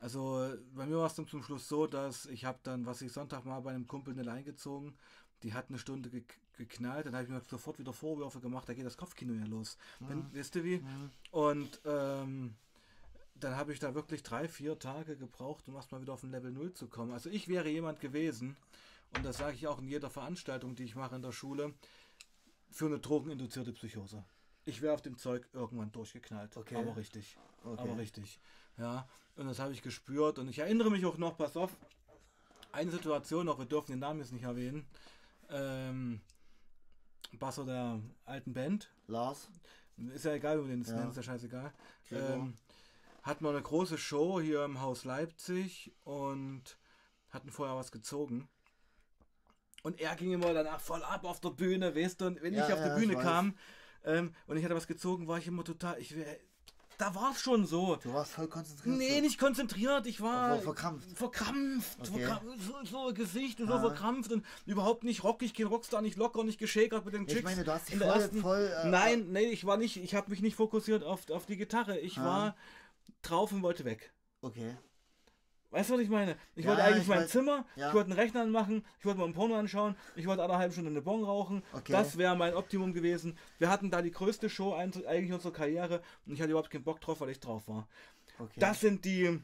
also bei mir war es dann zum Schluss so, dass ich habe dann, was ich Sonntag mal bei einem Kumpel eine Leine gezogen, die hat eine Stunde ge geknallt, dann habe ich mir sofort wieder Vorwürfe gemacht, da geht das Kopfkino ja los. Wenn, wisst ihr wie? Mhm. Und ähm, dann habe ich da wirklich drei, vier Tage gebraucht, um erstmal wieder auf ein Level 0 zu kommen. Also ich wäre jemand gewesen, und das sage ich auch in jeder Veranstaltung, die ich mache in der Schule, für eine drogeninduzierte Psychose. Ich wäre auf dem Zeug irgendwann durchgeknallt. Okay. Aber richtig. Okay. Aber richtig. Ja, und das habe ich gespürt. Und ich erinnere mich auch noch, pass auf, eine Situation noch, wir dürfen den Namen jetzt nicht erwähnen. Ähm, Basser der alten Band. Lars, Ist ja egal, wie wir den jetzt Ja. nennen, ist ja scheißegal. Ähm, hatten wir eine große Show hier im Haus Leipzig und hatten vorher was gezogen. Und er ging immer danach voll ab auf der Bühne, weißt du, und wenn Ja, ich auf ja, die Bühne ich weiß. Ähm, und ich hatte was gezogen, war ich immer total, ich wär, da war es schon so. du warst voll konzentriert. Nee, nicht konzentriert, ich war Ver- verkrampft. verkrampft, Okay. verkrampft so, so Gesicht und so Ah. verkrampft und überhaupt nicht rockig, kein Rockstar, nicht locker, nicht geschäkert mit den Chicks. Ich meine, du hast dich voll, ersten- voll äh, Nein, nee, ich war nicht, ich habe mich nicht fokussiert auf, auf die Gitarre. Ich Ah. war drauf und wollte weg. Okay. Weißt du, was ich meine? Ich Ja, wollte eigentlich ich mein weiß. Zimmer, Ja. ich wollte einen Rechner anmachen, ich wollte mal einen Porno anschauen, ich wollte eine halbe Stunde eine Bon rauchen. Okay. Das wäre mein Optimum gewesen. Wir hatten da die größte Show eigentlich unserer Karriere und ich hatte überhaupt keinen Bock drauf, weil ich drauf war. okay. Das sind die,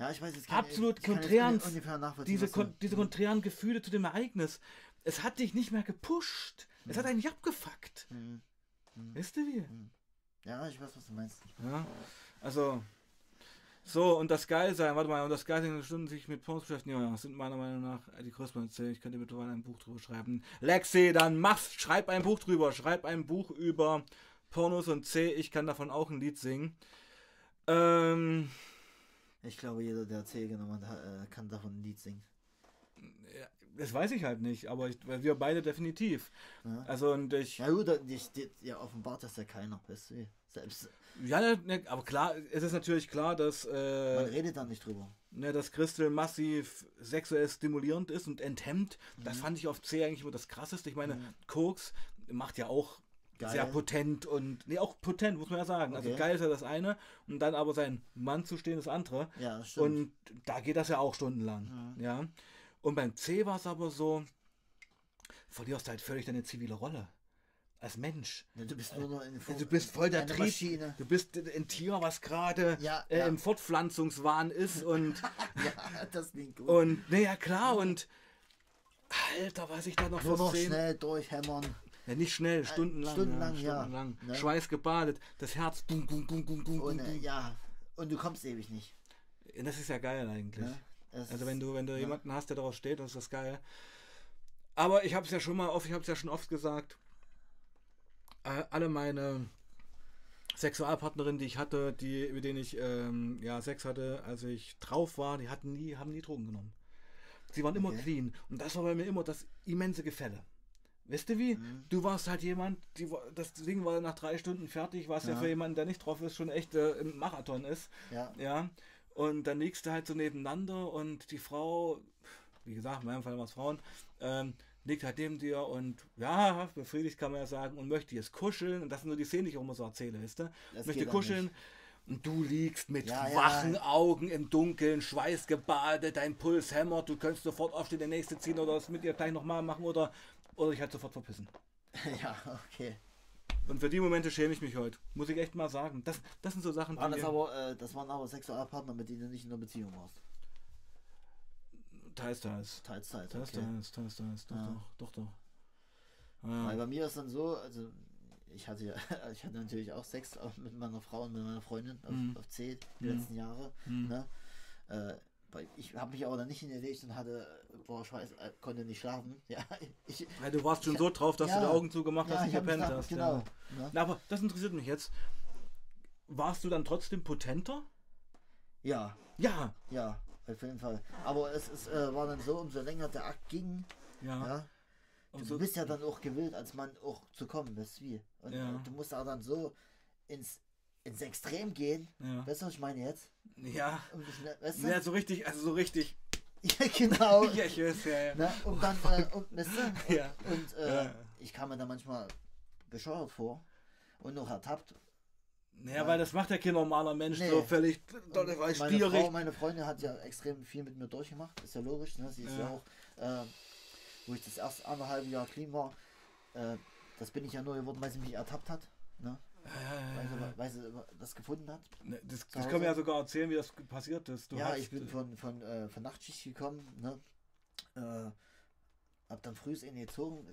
ja, ich weiß jetzt absolut ich kann ungefähr nachvollziehen, diese, kon diese konträren Gefühle zu dem Ereignis. Es hat dich nicht mehr gepusht. Es hat eigentlich abgefuckt. Mhm. Wisst ihr wie? Ja, ich weiß, was du meinst. Ja, also So, und das geil sein, warte mal, und das geil sein, Stunden sich mit Pornos beschäftigen, ja, sind meiner Meinung nach die größten Erzählungen. Ich könnte mittlerweile ein Buch drüber schreiben. Lexi, dann mach's, schreib ein Buch drüber, schreib ein Buch über Pornos und C, ich kann davon auch ein Lied singen. Ähm, Ich glaube, jeder, der C genommen hat, äh, kann davon ein Lied singen. ja, das weiß ich halt nicht, aber ich, wir beide definitiv. Ja, Also, und ich, ja gut, die, ja, offenbart das ja keiner, weißt du, selbst, ja, ne, aber klar, es ist natürlich klar, dass, man äh, redet da nicht drüber. ne, dass Crystal massiv sexuell stimulierend ist und enthemmt. Das Mhm. fand ich auf C eigentlich immer das krasseste. Ich meine, Mhm. Koks macht ja auch Geil. sehr potent und, nee, auch potent, muss man ja sagen. Also Okay. geil ist ja das eine und dann aber sein Mann zu stehen, das andere. Ja, stimmt. Und da geht das ja auch stundenlang. Mhm. Ja. Und beim C war es aber so, verlierst halt völlig deine zivile Rolle. Als Mensch. Ja, du bist nur noch in Du bist voll der Trieb. Maschine. Du bist ein Tier, was gerade Ja, äh, ja. im Fortpflanzungswahn ist und, Ja, das klingt gut. und, naja, klar, und Alter, was ich da noch nur noch Szenen- schnell durchhämmern. Ja, nicht schnell, stundenlang. stundenlang, ja. ja. Stundenlang. Ne? Schweiß gebadet, das Herz, bum, bum, bum, Und bum, äh, bum. ja, und du kommst ewig nicht. Das ist ja geil eigentlich. Ne? Also wenn du, wenn du ja. jemanden hast, der darauf steht, das ist das geil. Aber ich habe es ja schon mal oft, ich habe es ja schon oft gesagt, äh, alle meine Sexualpartnerinnen, die ich hatte, die, mit denen ich ähm, ja, Sex hatte, als ich drauf war, die hatten nie, haben nie Drogen genommen. Sie waren immer Okay. clean. Und das war bei mir immer das immense Gefälle. Weißt du wie? Mhm. Du warst halt jemand, die, war- das Ding war nach drei Stunden fertig, was ja, Ja. für jemanden, der nicht drauf ist, schon echt äh, ein Marathon ist. Ja, Ja, und dann liegst du halt so nebeneinander und die Frau, wie gesagt, in meinem Fall war es Frauen, ähm, liegt halt neben dir und ja, befriedigt kann man ja sagen und möchte jetzt kuscheln. Und das sind nur die Szenen, die ich auch immer so erzähle, weißt du? Das möchte kuscheln. Und du liegst mit Ja, ja. wachen Augen im Dunkeln, schweißgebadet, dein Puls hämmert, du könntest sofort aufstehen, der nächste ziehen oder das mit ihr gleich nochmal machen oder, oder dich halt sofort verpissen. ja, okay. Und für die Momente schäme ich mich heute. Muss ich echt mal sagen. Das, das sind so Sachen, Waren das die aber, äh, das waren aber Sexualpartner, mit denen du nicht in einer Beziehung warst. Teils, teils. Teils, teils. Teils, Okay. teils, teils, teils. Doch, Ja. doch, doch, doch. Weil Ja. bei mir ist dann so, also ich hatte ja, ich hatte natürlich auch Sex auch mit meiner Frau und mit meiner Freundin auf, Mhm. auf C die Mhm. letzten Jahre. Hm. Ne? Äh, weil ich habe mich aber dann nicht hingelegt und hatte, boah, ich weiß, äh, konnte nicht schlafen. Ja, ich, Ja, du warst schon Ich- so drauf, dass ja. du die Augen zugemacht hast und gepennt hast. Genau. Ja. Ne? Na, aber das interessiert mich jetzt. Warst du dann trotzdem potenter? Ja, Ja. ja, auf jeden Fall. Aber es, es äh, war dann so, umso länger der Akt ging, Ja. ja, Du Umso- bist ja dann auch gewillt, als Mann auch zu kommen, weißt du wie? Und Ja. du musst auch dann so ins, ins Extrem gehen. ja. Weißt du, was ich meine jetzt? Ja. Um ne- weißt du? Ja, so richtig, also so richtig. Ja, genau. Ja, ich weiß, ja, ja. ne? Und dann, äh, und, weißt du? Und, Ja. und äh, Ja. ich kam mir da manchmal bescheuert vor und noch ertappt. Naja, weil das macht ja kein normaler Mensch Nee. so völlig weil meine, Frau, meine Freundin hat ja extrem viel mit mir durchgemacht, ist ja logisch. Ne? Sie ist ja, Ja. auch, äh, wo ich das erste anderthalb Jahr clean war, äh, das bin ich ja nur geworden, weil sie mich ertappt hat. Ne? Ja, Weil, sie, das gefunden hat. Ne, Das, das können wir ja sogar erzählen, wie das passiert ist. Du ja, ich bin von, von, äh, von Nachtschicht gekommen, ne? Hab dann früh in gezogen,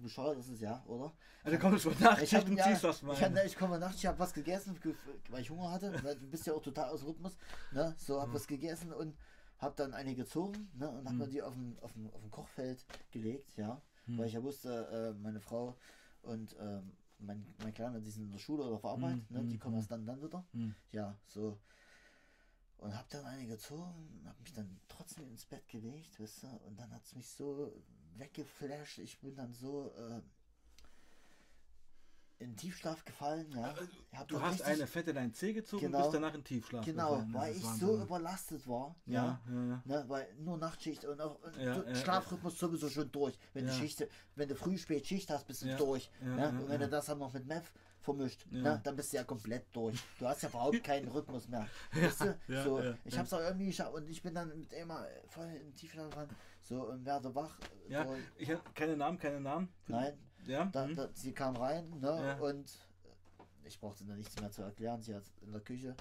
bescheuert ist es ja, oder? Also kommst du von Nachtschicht hab- und ja, ziehst mal. Ich, hab, ich komme Nachtschicht, hab was gegessen, ge- weil ich Hunger hatte, weil du bist ja auch total aus Rhythmus, ne? So hab Mhm. was gegessen und hab dann eine gezogen, ne? Und hab Mhm. mir die auf dem, auf dem, auf dem Kochfeld gelegt, ja. Hm. Weil ich ja wusste, äh, meine Frau und ähm, mein, mein Kleiner, die sind in der Schule oder auf Arbeit, Mhm, ne? Die mhm, kommen mhm. erst dann, dann wieder. Hm. Ja, so. Und hab dann eine gezogen, hab mich dann trotzdem ins Bett gelegt, weißt du, und dann hat's mich so weggeflasht. Ich bin dann so äh, in Tiefschlaf gefallen, ja. Du hast richtig- eine Fette dein Zeh gezogen und Genau. bist danach in Tiefschlaf Genau, gefallen. Weil ich so überlastet war, ja. Ja, ja. Ne, weil nur Nachtschicht und auch und Schlafrhythmus sowieso schon durch. Wenn du Schicht, wenn du früh spät Schicht hast, bist du durch. ne? und wenn du das dann noch mit Meth vermischt, Ja. ne, dann bist du ja komplett durch. Du hast ja überhaupt keinen Rhythmus mehr. Weißt du? ja, so, ja, ich hab's auch irgendwie geschafft und ich bin dann mit immer voll in Tiefschlaf gefallen, so und werde wach. Ja, so, ich hab keine Namen, keine Namen. nein, Ja. da, hm. da, sie kam rein, ne, und ich brauchte da nichts mehr zu erklären. Sie hat in der Küche,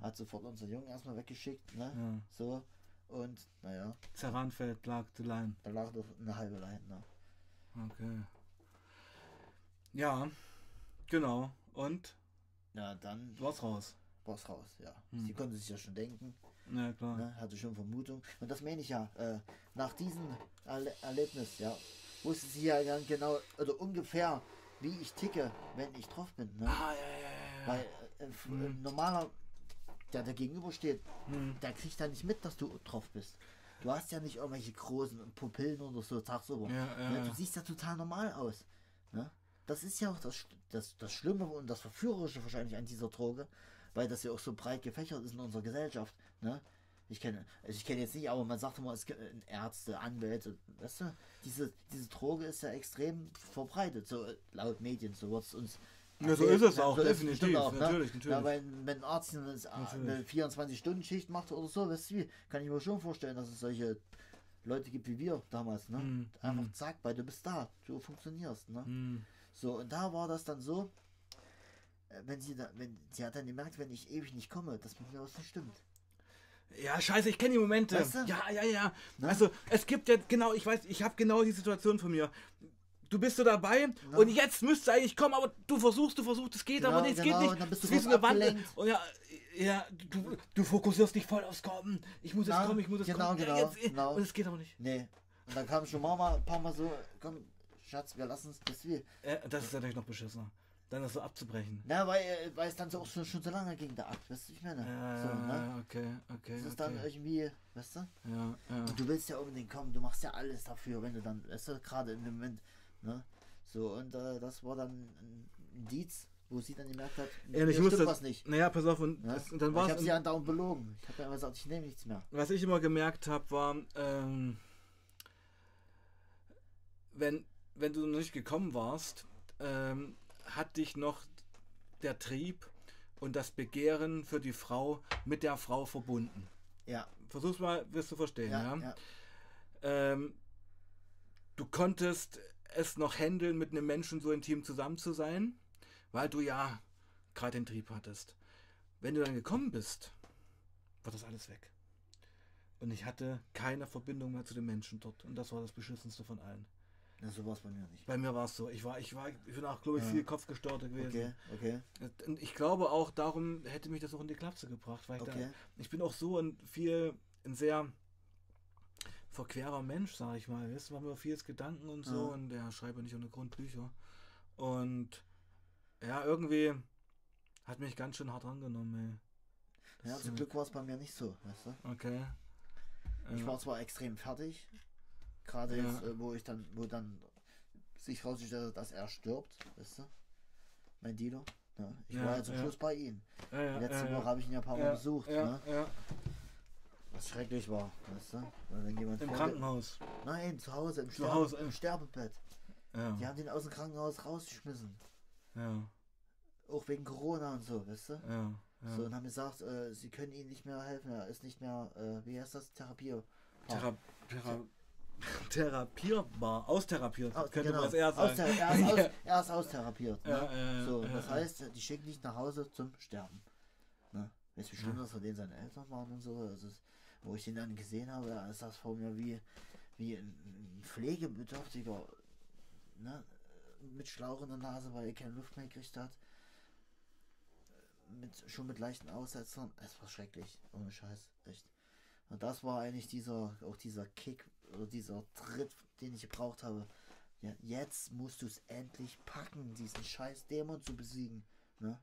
hat sofort unseren Jungen erstmal weggeschickt, ne, so und naja. Zerranfeld, Plag, the Line. Da lag doch eine halbe Leine. Ne? Okay. Ja, genau. Und Ja, dann warst raus. es raus, ja. Hm. Sie konnte sich ja schon denken, Ja, klar. ne, hatte schon Vermutung. Und das meine ich ja, äh, nach diesem Erle Erlebnis, ja, wusste sie ja dann genau, oder ungefähr, wie ich ticke, wenn ich drauf bin. Ne? Ah, ja, ja, ja, ja. Weil äh, Hm. ein normaler, der da gegenüber steht, Hm. der kriegt da nicht mit, dass du drauf bist. Du hast ja nicht irgendwelche großen Pupillen oder so tagsüber. Ja, ja, Ne, ja. Du siehst ja total normal aus. Ne? Das ist ja auch das, das, das Schlimme und das Verführerische wahrscheinlich an dieser Droge, weil das ja auch so breit gefächert ist in unserer Gesellschaft. Ne? Ich kenne, also ich kenne jetzt nicht, aber man sagt immer, es gibt äh, Ärzte, Anwälte, weißt du, diese, diese Droge ist ja extrem verbreitet, so äh, laut Medien, so wird es uns. Ja, so ist es ne? auch, So definitiv, auch, ne? natürlich, natürlich. Ja, wenn, wenn ein Arzt eine, eine 24-Stunden-Schicht macht oder so, weißt du wie, kann ich mir schon vorstellen, dass es solche Leute gibt wie wir damals, ne? Hm, Einfach hm. zack, weil du bist da, du funktionierst, ne? Hm. So, und da war das dann so, äh, wenn sie da, wenn sie hat dann gemerkt, wenn ich ewig nicht komme, dass mit mir was nicht stimmt. Ja, scheiße, ich kenne die Momente. Weißt du? Ja, ja, ja. Ne? Also, es gibt ja, genau, ich weiß, ich habe genau die Situation von mir. Du bist so dabei und jetzt müsste eigentlich kommen, aber du versuchst, du versuchst, es geht Genau, aber nicht, es genau, geht und nicht. dann bist du Es so eine Wand. Und ja, ja, du, du fokussierst dich voll aufs Kommen. Ich muss jetzt Ja, kommen, ich muss jetzt genau, kommen. Ja, genau, jetzt, genau. Und es geht aber nicht. Nee. Und dann kam schon Mama ein paar Mal so, komm, Schatz, wir lassen es das wie. Äh, das ist natürlich noch beschissener. Dann das so abzubrechen. Na, weil, äh, weil es dann so auch schon, schon so lange ging, der Akt, weißt du, ich meine. Ja, so, ne? ja, okay, okay. Das ist okay. dann irgendwie, weißt du? ja, ja. Und du willst ja unbedingt kommen, du machst ja alles dafür, wenn du dann, weißt du, gerade in dem Moment, ne? So, und äh, das war dann ein Indiz, wo sie dann gemerkt hat, Ehrlich, ich muss stimmt das, was nicht. Naja, pass auf, und, Ne? das, und dann ich war habe es. sie andauernd belogen. Ich habe ja immer gesagt, ich nehme nichts mehr. Was ich immer gemerkt habe, war, ähm, wenn, wenn du noch nicht gekommen warst, ähm, hat dich noch der Trieb und das Begehren für die Frau mit der Frau verbunden. Ja, Versuch's mal, wirst du verstehen, ja? ja, ja. Ähm, du konntest es noch handeln, mit einem Menschen so intim zusammen zu sein, weil du ja gerade den Trieb hattest. Wenn du dann gekommen bist, war das alles weg. Und ich hatte keine Verbindung mehr zu den Menschen dort. Und das war das Beschissenste von allen. Na, so war es bei mir nicht. Bei mir war es so. Ich war, ich war, ich bin auch, glaube ich, Ja. viel kopfgesteuerter Okay, gewesen. okay, Und ich glaube auch, darum hätte mich das auch in die Klapse gebracht, weil ich da, okay. ich bin auch so ein viel, ein sehr verquerer Mensch, sag ich mal. Weißt du, machen wir vieles Gedanken und so Ja. und ja nicht ohne Grund Bücher. Und ja, irgendwie hat mich ganz schön hart angenommen, ey. Ja, zum äh, Glück war es bei mir nicht so, weißt du? Okay. Ich war zwar extrem fertig, gerade Ja. jetzt, äh, wo ich dann, wo dann sich rausgestellt hat, dass er stirbt, weißt du? Mein Dealer. Ne? Ich Ja, war ja zum ja. Schluss bei ihm. Letzte Woche habe ich ihn ja ein paar Mal besucht, ja, ne? ja. Was schrecklich war, weißt du? Wenn jemand Im Krankenhaus. Nein, zu Hause, im, Zu Sterbe, Hause, im Sterbebett. Die haben den aus dem Krankenhaus rausgeschmissen. Ja. Auch wegen Corona und so, weißt du? Ja. ja. So, und haben gesagt, äh, sie können ihm nicht mehr helfen. Er ist nicht mehr, äh, wie heißt das? Therapie. Thera Thera therapierbar, austherapiert, Aus- könnte genau. man es eher sagen. Er, ist aus, er ist austherapiert. Ne? Ja, ja, so, das ja. heißt, die schicken dich nach Hause zum Sterben. Ne? Weißt du, wie schlimm Ja. das für den seine Eltern waren und so? Also, es- wo ich ihn dann gesehen habe, ist das vor mir wie, wie ein ein Pflegebedürftiger, ne? mit Schlauch in der Nase, weil er keine Luft mehr gekriegt hat. Mit, schon mit leichten Aussetzern. Es war schrecklich, ohne Scheiß, echt. Und das war eigentlich dieser, auch dieser Kick oder dieser Tritt, den ich gebraucht habe. Ja, jetzt musst du es endlich packen, diesen scheiß Dämon zu besiegen. Ne?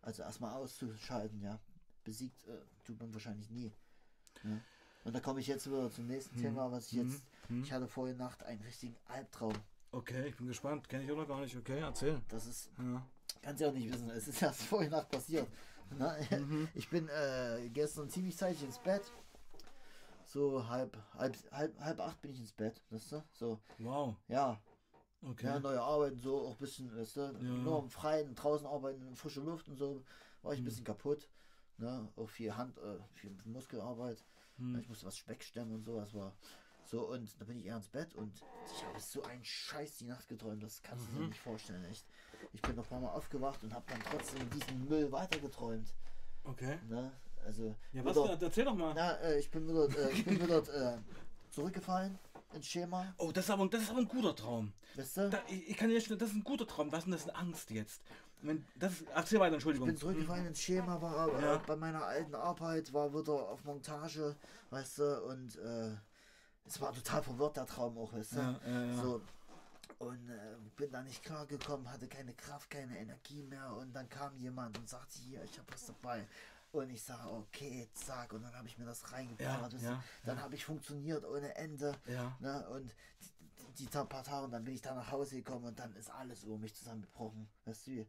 Also erstmal auszuschalten, ja. Besiegt äh, tut man wahrscheinlich nie. Ne? Und da komme ich jetzt wieder zum nächsten Hm, Thema, was ich hm, jetzt. hm. Ich hatte vorhin Nacht einen richtigen Albtraum. Okay, ich bin gespannt. Kenne ich auch noch gar nicht. Okay, erzähl. Das ist, Ja. kannst du ja auch nicht wissen, es ist erst vorhin Nacht passiert. Ne? Mhm. Ich bin äh, gestern ziemlich zeitig ins Bett. So halb, halb, halb, halb acht bin ich ins Bett, weißt du? So, Wow. ja, Okay. Ja, neue Arbeiten, so auch ein bisschen, weißt du, nur im Freien, draußen arbeiten, in frischer Luft und so, war ich ein Mhm. bisschen kaputt. Ne? Auch viel Hand, äh, viel Muskelarbeit. Hm. Ich musste was Speck stemmen und so, das war so. Und da bin ich eher ins Bett und ich habe so einen Scheiß die Nacht geträumt, das kannst du dir Mhm. nicht vorstellen, echt. Ich bin noch ein paar Mal aufgewacht und habe dann trotzdem diesen Müll weitergeträumt. Okay. Ne? Also, Ja, was denn? Erzähl doch mal. na, äh, ich bin wieder, äh, ich bin wieder äh, zurückgefallen ein Schema. Oh, das ist aber, das ist aber ein guter Traum. Weißt du? Da, ich, ich kann dir schon, das ist ein guter Traum. Was ist denn das eine Angst jetzt? Wenn, das ist, erzähl weiter, Ich Entschuldigung. bin zurückgefallen ins Schema, war äh, Ja. bei meiner alten Arbeit, war wieder auf Montage, weißt du, und äh, es war total verwirrt, der Traum auch, weißt du. Ja, ja. So. Und äh, bin da nicht klar gekommen, hatte keine Kraft, keine Energie mehr. Und dann kam jemand und sagte, hier, ich habe was dabei. Und ich sage, okay, zack. Und dann habe ich mir das Ja, reingeballert. du. ja, dann habe ich funktioniert ohne Ende. Ja. Ne? Und die, die, die paar Tage, und dann bin ich da nach Hause gekommen und dann ist alles über mich zusammengebrochen. Weißt du,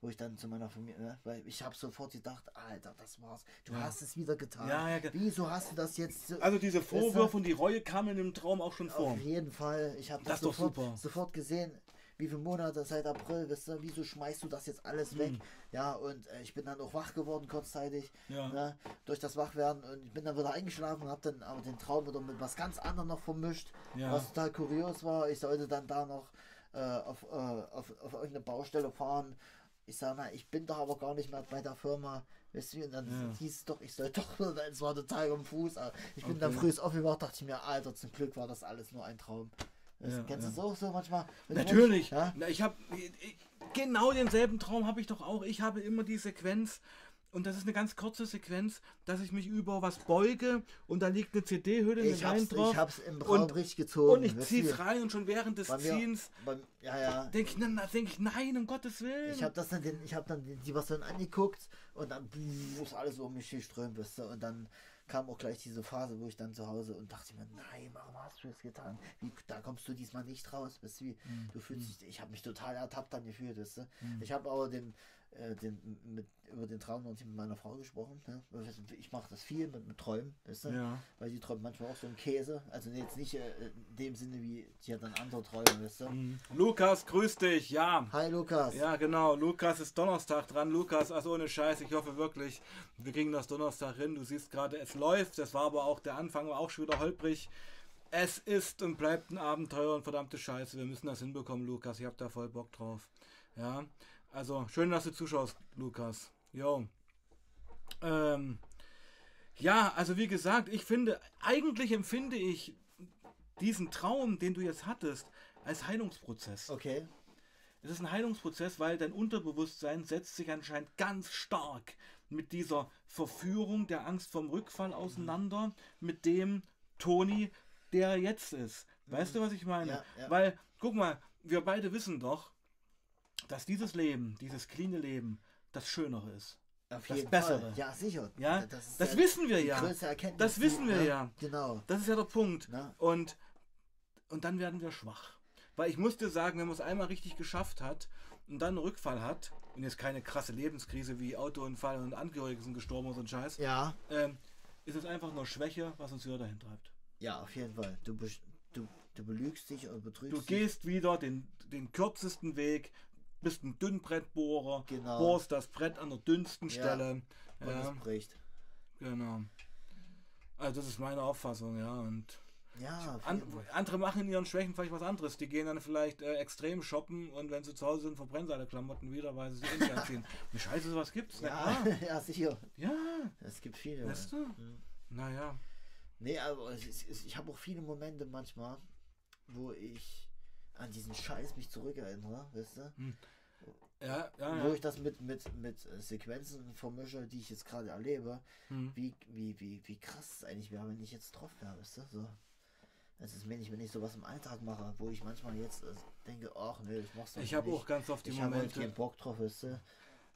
wo ich dann zu meiner Familie, ne? weil ich habe sofort gedacht, Alter, das war's. Du Ja. hast es wieder getan. Ja, ja, Wieso hast du das jetzt so? Also diese Vorwürfe und die Reue kamen im Traum auch schon vor. Auf jeden Fall. Ich habe Das das, sofort, sofort gesehen. Wie viele Monate seit April, wisst ihr, wieso schmeißt du das jetzt alles weg? Mhm. Ja, und äh, ich bin dann auch wach geworden kurzzeitig, Ja. ne, durch das Wachwerden und ich bin dann wieder eingeschlafen und habe dann aber den Traum wieder mit was ganz anderem noch vermischt, Ja. was total kurios war. Ich sollte dann da noch äh, auf, äh, auf, auf irgendeine Baustelle fahren. Ich sage, na, ich bin doch aber gar nicht mehr bei der Firma. Weißt du, und dann Ja. hieß es doch, ich soll doch, es war total am Fuß. Ich bin dann Okay. früh aufgewacht, dachte ich mir, Alter, zum Glück war das alles nur ein Traum. Das, Ja, kennst du ja. das auch so manchmal? Du Natürlich. Ja? Na, ich habe genau denselben Traum habe ich doch auch. Ich habe immer die Sequenz und das ist eine ganz kurze Sequenz, dass ich mich über was beuge und da liegt eine CD-Hülle mit Wein drauf ich hab's im Traum und- richtig gezogen. und ich zieh's du? rein und schon während des Bei mir- Ziehens ja, ja. denke ich, denk ich, nein, um Gottes Willen. Ich habe das dann, den, ich habe dann die, die Version angeguckt und dann pff, ist alles um mich geströmt, du? Und dann kam auch gleich diese Phase, wo ich dann zu Hause und dachte mir, nein, warum hast du das getan? Wie, da kommst du diesmal nicht raus, weißt du? Wie, Mhm. du fühlst dich, ich habe mich total ertappt dann gefühlt, weißt du? Ich habe aber den, äh, den, mit, über den Traum noch nicht mit meiner Frau gesprochen. Ne? Ich mache das viel mit, mit Träumen, weißt du? Ja. Weil die träumt manchmal auch so einen Käse. Also jetzt nicht äh, in dem Sinne wie, die hat dann andere Träume, weißt du? Mhm. Lukas, grüß dich, ja. Hi Lukas. Ja, genau. Lukas ist Donnerstag dran. Lukas, also ohne Scheiß, ich hoffe wirklich, wir kriegen das Donnerstag hin. Du siehst gerade, es läuft. Das war aber auch der Anfang, war auch schon wieder holprig. Es ist und bleibt ein Abenteuer und verdammte Scheiße. Wir müssen das hinbekommen, Lukas. Ich hab da voll Bock drauf. Ja, also schön, dass du zuschaust, Lukas. Jo. Ähm, ja, also wie gesagt, ich finde, eigentlich empfinde ich diesen Traum, den du jetzt hattest, als Heilungsprozess. Okay. Es ist ein Heilungsprozess, weil dein Unterbewusstsein setzt sich anscheinend ganz stark mit dieser Verführung der Angst vom Rückfall auseinander, mit dem Toni, der jetzt ist. Weißt du, was ich meine? Ja, ja. Weil, guck mal, wir beide wissen doch, dass dieses Leben, dieses cleane Leben, das Schönere ist. Auf Das Bessere. Fall. Ja, sicher. Ja, ist das ja wissen wir ja. Das wissen wir ne? ja. Genau. Das ist ja der Punkt. Ne? Und, und dann werden wir schwach. Weil ich muss dir sagen, wenn man es einmal richtig geschafft hat und dann einen Rückfall hat, und jetzt keine krasse Lebenskrise wie Autounfall und Angehörige sind gestorben und so ein Scheiß, Ja, ähm, ist es einfach nur Schwäche, was uns wieder dahin treibt. ja, auf jeden Fall. Du, du, du belügst dich und betrügst Du dich. gehst wieder den, den kürzesten Weg, bist ein Dünnbrettbohrer, Genau. bohrst das Brett an der dünnsten Ja. Stelle. und Ja, es bricht. genau. Also das ist meine Auffassung, ja. Und Ja, An, andere machen in ihren Schwächen vielleicht was anderes. Die gehen dann vielleicht äh, extrem shoppen und wenn sie zu Hause sind, verbrennen sie alle Klamotten wieder, weil sie sie eh nicht anziehen. Eine Scheiße, sowas gibt's. Ja, klar. ja, sicher. Ja, Es gibt viele. weißt du? Mhm. Naja. Nee, aber ist, ich habe auch viele Momente manchmal, wo ich an diesen Scheiß mich zurückerinnere, weißt du? Ja, ja, Wo ja. ich das mit, mit, mit Sequenzen vermische, die ich jetzt gerade erlebe, Hm. wie, wie, wie, wie krass es eigentlich wäre, wenn ich jetzt drauf wäre, weißt du? So. Es ist wenig, wenn ich sowas im Alltag mache, wo ich manchmal jetzt äh, denke, ach nee, ich mach's doch Ich habe nicht. auch ganz oft die ich habe heute Momente. keinen Bock drauf, weißt du?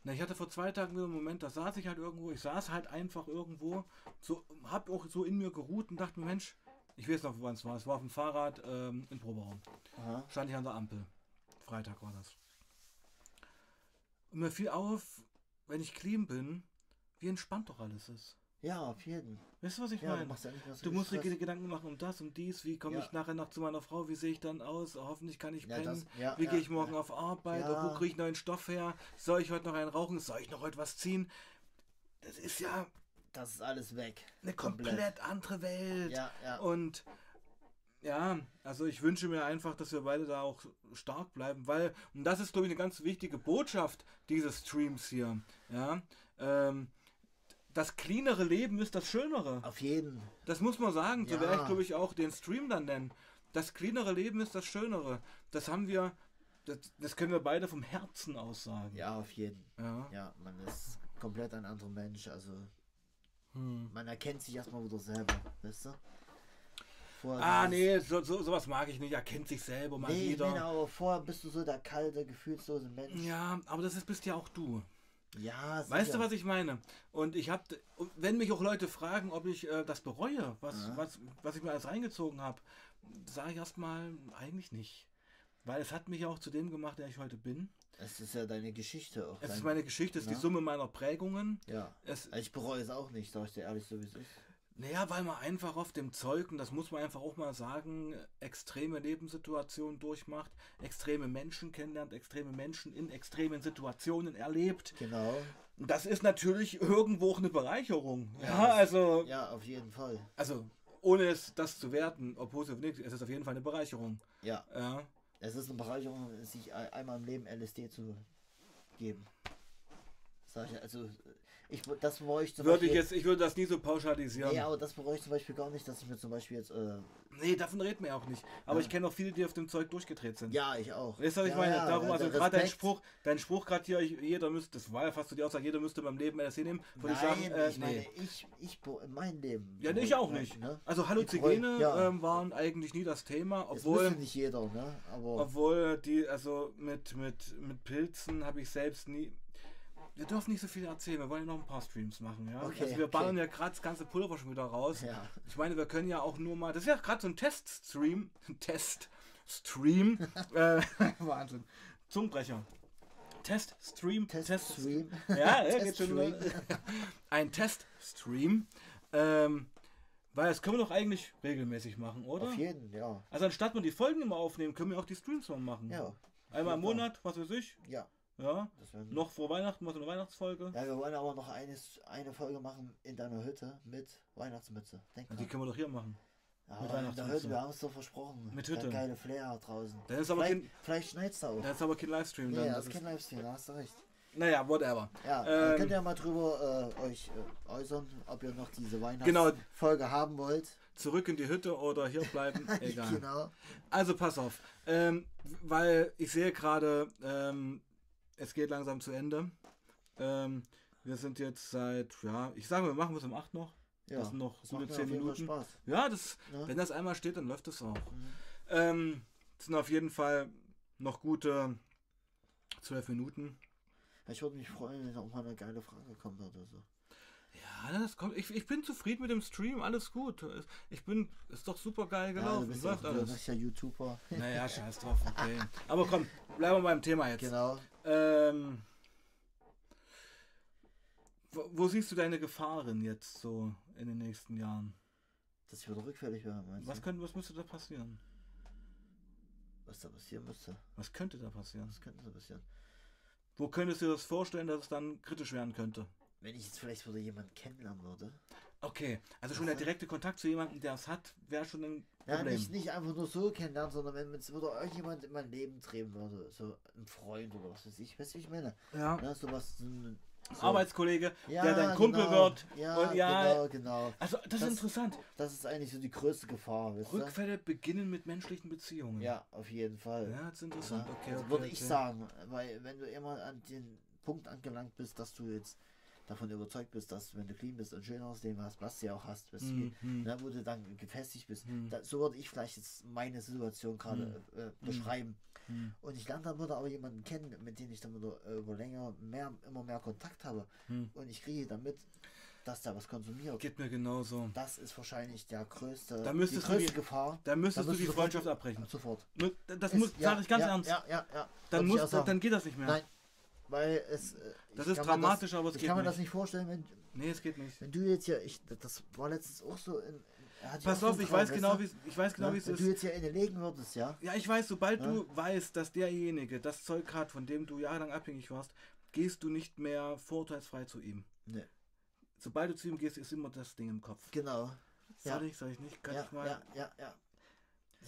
Na, ich hatte vor zwei Tagen wieder einen Moment, da saß ich halt irgendwo, ich saß halt einfach irgendwo, so, hab auch so in mir geruht und dachte mir, Mensch, ich weiß noch, wann es war. Es war auf dem Fahrrad ähm, in Proberaum. Aha. stand ich an der Ampel. Freitag war das. Und mir fiel auf, wenn ich clean bin, wie entspannt doch alles ist. Ja, auf jeden. Weißt du, was ich Ja, du meine? machst ja so Du musst dir. Gedanken machen um das, um dies, wie komme Ja. ich nachher noch zu meiner Frau, wie sehe ich dann aus, hoffentlich kann ich pennen, das- wie gehe ich morgen auf Arbeit, wo kriege ich neuen Stoff her, soll ich heute noch einen rauchen, soll ich noch heute was ziehen? Das ist ja Das ist alles weg. eine komplett, andere Welt. Ja, ja. Und ja, also ich wünsche mir einfach, dass wir beide da auch stark bleiben, weil, und das ist, glaube ich, eine ganz wichtige Botschaft dieses Streams hier, ja, ähm, das cleanere Leben ist das schönere. Auf jeden. Das muss man sagen, so Ja. werde ich, glaube ich, auch den Stream dann nennen. das cleanere Leben ist das Schönere. Das haben wir, das, das können wir beide vom Herzen aus sagen. Ja, auf jeden. Ja. Ja, man ist komplett ein anderer Mensch. Also Hm. man erkennt sich erstmal wieder selber, weißt du? Vorher Ah, nee, so, so, sowas mag ich nicht. Er kennt sich selber mal Nee, wieder. aber vorher bist du so der kalte, gefühlslose Mensch. Ja, aber das ist, bist ja auch du. Ja, Weißt du, sicher. was ich meine? Und ich habe, wenn mich auch Leute fragen, ob ich äh, das bereue, was, Ja. was, was ich mir alles reingezogen habe, sage ich erstmal eigentlich nicht. Weil es hat mich auch zu dem gemacht, der ich heute bin. Es ist ja deine Geschichte auch. Es dein- ist meine Geschichte, es ist Ja. die Summe meiner Prägungen. Ja. Es, ich bereue es auch nicht, sag ich dir ehrlich, so wie es ist. Naja, weil man einfach auf dem Zeug, und das muss man einfach auch mal sagen, extreme Lebenssituationen durchmacht, extreme Menschen kennenlernt, extreme Menschen in extremen Situationen erlebt. Genau. Und das ist natürlich irgendwo auch eine Bereicherung. Ja, Ja, also, Ja, auf jeden Fall. also ohne es das zu werten, ob positiv negativ, es ist auf jeden Fall eine Bereicherung. Ja. Ja. Es ist eine Bereicherung, sich ein- einmal im Leben LSD zu geben. Sag ich, also ich das bereue ich zum Würde ich jetzt, ich würde das nie so pauschalisieren. Nee, aber das bereue ich zum Beispiel gar nicht, dass ich mir zum Beispiel jetzt. Äh, Nee, davon reden wir auch nicht. Aber Ja. ich kenne auch viele, die auf dem Zeug durchgedreht sind. ja, ich auch. Weißt du, was ich ja, meine? ja, Darum, also der gerade dein Spruch, dein Spruch gerade hier, ich- jeder müsste, das war ja fast so die Aussage, jeder müsste beim Leben LSD nehmen. Würde ich sagen, äh, ich meine, nee. ich, ich, be- mein Leben. Ja, nee, ich auch nicht. Ne? Also Ich Halluzigene bereue- ja. ähm, waren eigentlich nie das Thema, obwohl, nicht jeder, ne? Aber obwohl die, also mit, mit, mit Pilzen habe ich selbst nie. Wir dürfen nicht so viel erzählen, wir wollen ja noch ein paar Streams machen, ja. Okay, also wir okay. ballern ja gerade das ganze Pulver schon wieder raus. ja. Ich meine, wir können ja auch nur mal. Das ist ja gerade so ein Teststream. Teststream. äh, Wahnsinn. Zungenbrecher. Teststream. Teststream. Ja, ja geht schon. Teststream. Ein Teststream. Ähm, weil das können wir doch eigentlich regelmäßig machen, oder? Auf jeden, ja. Also anstatt wir die Folgen immer aufnehmen, können wir auch die Streams mal machen. Ja. Einmal im. Monat, was weiß ich. Ja. Ja. Noch vor Weihnachten mal so eine Weihnachtsfolge. Ja, wir wollen aber noch eine, eine Folge machen in deiner Hütte mit Weihnachtsmütze. Denk Ja, die können wir doch hier machen. Ja, mit Weihnachtsmütze. Hütte, wir haben es doch versprochen. Mit Hütte. geile Flair draußen. Dann ist aber vielleicht kein, vielleicht schneit's da auch. dann ist aber kein Livestream. Dann. das Das ist kein Livestream, da hast du recht. naja, whatever. Ja, Ähm, könnt ihr mal drüber äh, euch äh, äußern, ob ihr noch diese Genau. Weihnachtsfolge haben wollt. Zurück in die Hütte oder hier bleiben. Egal. genau. Also pass auf. Ähm, weil ich sehe gerade, ähm, es geht langsam zu Ende. Ähm, wir sind jetzt seit, ja, ich sage, wir machen bis um 8 noch. Ja, Das sind noch das gute macht mir 10 auf jeden Fall Minuten. Spaß. Ja, das, Ne? wenn das einmal steht, dann läuft es auch. Mhm. Ähm, es sind auf jeden Fall noch gute 12 Minuten. Ich würde mich freuen, wenn auch mal eine geile Frage kommt oder so. Ja, das kommt. Ich, ich bin zufrieden mit dem Stream, alles gut. Ich bin, ist doch super geil Ja, gelaufen. du bist, läuft ja, du bist ja YouTuber. Naja, scheiß drauf, okay. Aber komm, bleiben wir beim Thema jetzt. genau. Ähm, wo, wo siehst du deine Gefahren jetzt so in den nächsten Jahren? Dass ich wieder rückfällig wäre, meinst Was, du? könnte, was müsste da passieren? Was da passieren müsste. Was könnte da passieren? Was könnte da passieren? Wo könntest du dir das vorstellen, dass es dann kritisch werden könnte? Wenn ich jetzt vielleicht wieder jemanden kennenlernen würde. Okay, also schon der direkte Kontakt zu jemandem, der es hat, wäre schon ein Ja, Problem. nicht, nicht einfach nur so kennenlernen, sondern wenn es wieder irgendjemand in mein Leben drehen würde. So ein Freund oder was weiß ich. Weißt du, wie ich meine? ja. Ne, sowas. So ein, so. Arbeitskollege, Ja, der dein Kumpel genau. wird. Ja, ja, genau, genau. also das, ist Das- interessant. Das ist eigentlich so die größte Gefahr, weißt du? Rückfälle beginnen mit menschlichen Beziehungen. Ja, auf jeden Fall. Ja, das ist interessant. Ja, Okay, also okay, würde okay. ich sagen, weil wenn du immer an den Punkt angelangt bist, dass du jetzt davon überzeugt bist, dass wenn du clean bist und schön aussehen hast, was du ja auch hast, weißt du, Hm, wie, hm. ne, wo du dann gefestigt bist. Hm. Da, so würde ich vielleicht jetzt meine Situation gerade äh, beschreiben. Hm. Und ich lerne dann wieder aber jemanden kennen, mit dem ich dann wieder äh, über länger mehr, immer mehr Kontakt habe. Hm. Und ich kriege damit, dass der was konsumiert. Geht mir genauso. Das ist wahrscheinlich der größte, Da die müsstest du größte die- Gefahr. Da müsstest Da du die du Freundschaft abbrechen. Sofort. Das Ist- muss, ja, sage ich ganz ja, ernst. Ja, ja, ja. Dann, muss, sagen. dann geht das nicht mehr. Nein, weil es. äh, Das ich ist dramatisch, aber es ich geht kann mir nicht. das nicht vorstellen, wenn, Nee, es geht nicht. wenn du jetzt hier. Ich, das war letztens auch so. In, ja Pass auf, einen ich weiß genau, wie ich weiß genau, Ne? wie es Wenn du ist. jetzt hier eine legen würdest, ja. Ja, ich weiß, sobald Ja. du weißt, dass derjenige das Zeug hat, von dem du jahrelang abhängig warst, gehst du nicht mehr vorurteilsfrei zu ihm. Ne, Sobald du zu ihm gehst, ist immer das Ding im Kopf. genau. Soll Ja. ich, soll ich nicht? Kann Ja, ich mal? ja, ja, ja.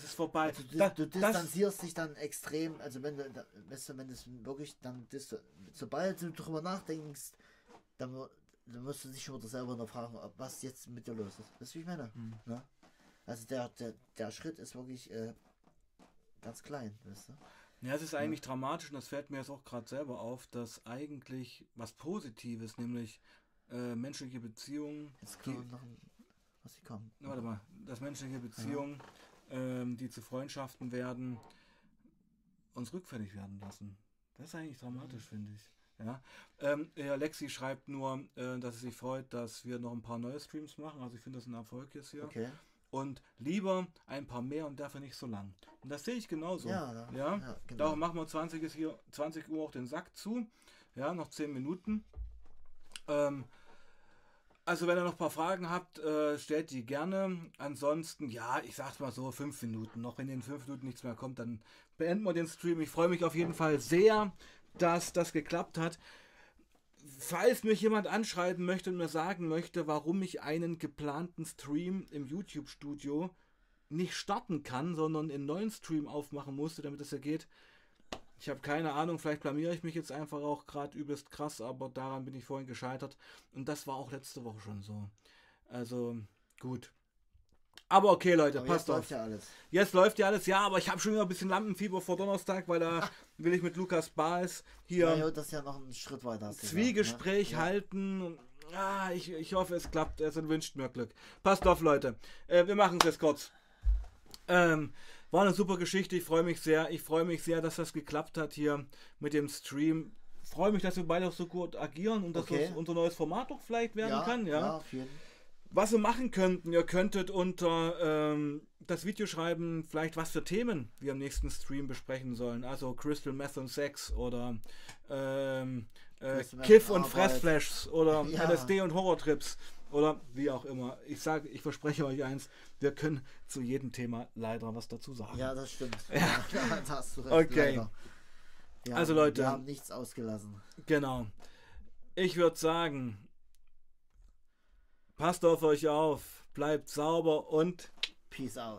Es ist vorbei. Also du, Da- du das, distanzierst dich dann extrem, also wenn du, weißt du, wenn es wirklich dann, sobald du drüber nachdenkst, dann, dann musst du dich schon wieder selber noch fragen, ob was jetzt mit dir los ist. Weißt du, wie ich meine? Hm. Ne? Also der, der, der Schritt ist wirklich äh, ganz klein, weißt du? Ja, es ist eigentlich dramatisch und das fällt mir jetzt auch gerade selber auf, dass eigentlich was Positives, nämlich äh, menschliche Beziehungen, Jetzt kommt noch was hier kommt. warte mal, dass menschliche Beziehungen, ähm, die zu Freundschaften werden, uns rückfällig werden lassen. Das ist eigentlich dramatisch, finde ich. Ja. Ähm, Lexi schreibt nur, äh, dass es sich freut, dass wir noch ein paar neue Streams machen. Also ich finde das ein Erfolg jetzt hier. Okay. Und lieber ein paar mehr und dafür nicht so lang. Und das sehe ich genauso. Ja, ja? ja, genau. Darum machen wir 20, ist hier, 20 Uhr auch den Sack zu. Ja, noch 10 Minuten. Ähm, also wenn ihr noch ein paar Fragen habt, äh, stellt die gerne. Ansonsten, ja, ich sag's mal so, 5 Minuten. Noch in 5 Minuten nichts mehr kommt, dann beenden wir den Stream. Ich freue mich auf jeden Fall sehr, dass das geklappt hat. Falls mich jemand anschreiben möchte und mir sagen möchte, warum ich einen geplanten Stream im YouTube-Studio nicht starten kann, sondern einen neuen Stream aufmachen musste, damit es ja geht. Ich habe keine Ahnung, vielleicht blamiere ich mich jetzt einfach auch gerade übelst krass, aber daran bin ich vorhin gescheitert. Und das war auch letzte Woche schon so. Also, gut. Aber okay, Leute, Aber passt jetzt auf. läuft ja alles. Jetzt läuft ja alles, ja, aber ich habe schon wieder ein bisschen Lampenfieber vor Donnerstag, weil da will ich mit Lukas Baes hier Ja, das ist ja noch ein Schritt weiter. gesagt, Zwiegespräch ne? halten. Ah, ich, ich hoffe, es klappt. Es wünscht mir Glück. Passt auf, Leute. Äh, wir machen es jetzt kurz. Ähm, war eine super Geschichte. Ich freue mich sehr. Ich freue mich sehr, dass das geklappt hat hier mit dem Stream. Freue mich, dass wir beide auch so gut agieren und dass Okay. das unser neues Format doch vielleicht werden Ja, kann. Ja. ja, Was ihr machen könnten, ihr könntet unter ähm, das Video schreiben, vielleicht was für Themen wir im nächsten Stream besprechen sollen. Also Crystal Meth und Sex oder ähm, äh, Kiff und. Fressflashs oder Ja. LSD und Horrortrips oder wie auch immer. Ich sage, ich verspreche euch eins, wir können zu jedem Thema leider was dazu sagen. Ja, das stimmt. Ja, da hast du recht. Okay. Ja, Also, Leute. Wir haben nichts ausgelassen. Genau. Ich würde sagen, passt auf euch auf, bleibt sauber und Peace out.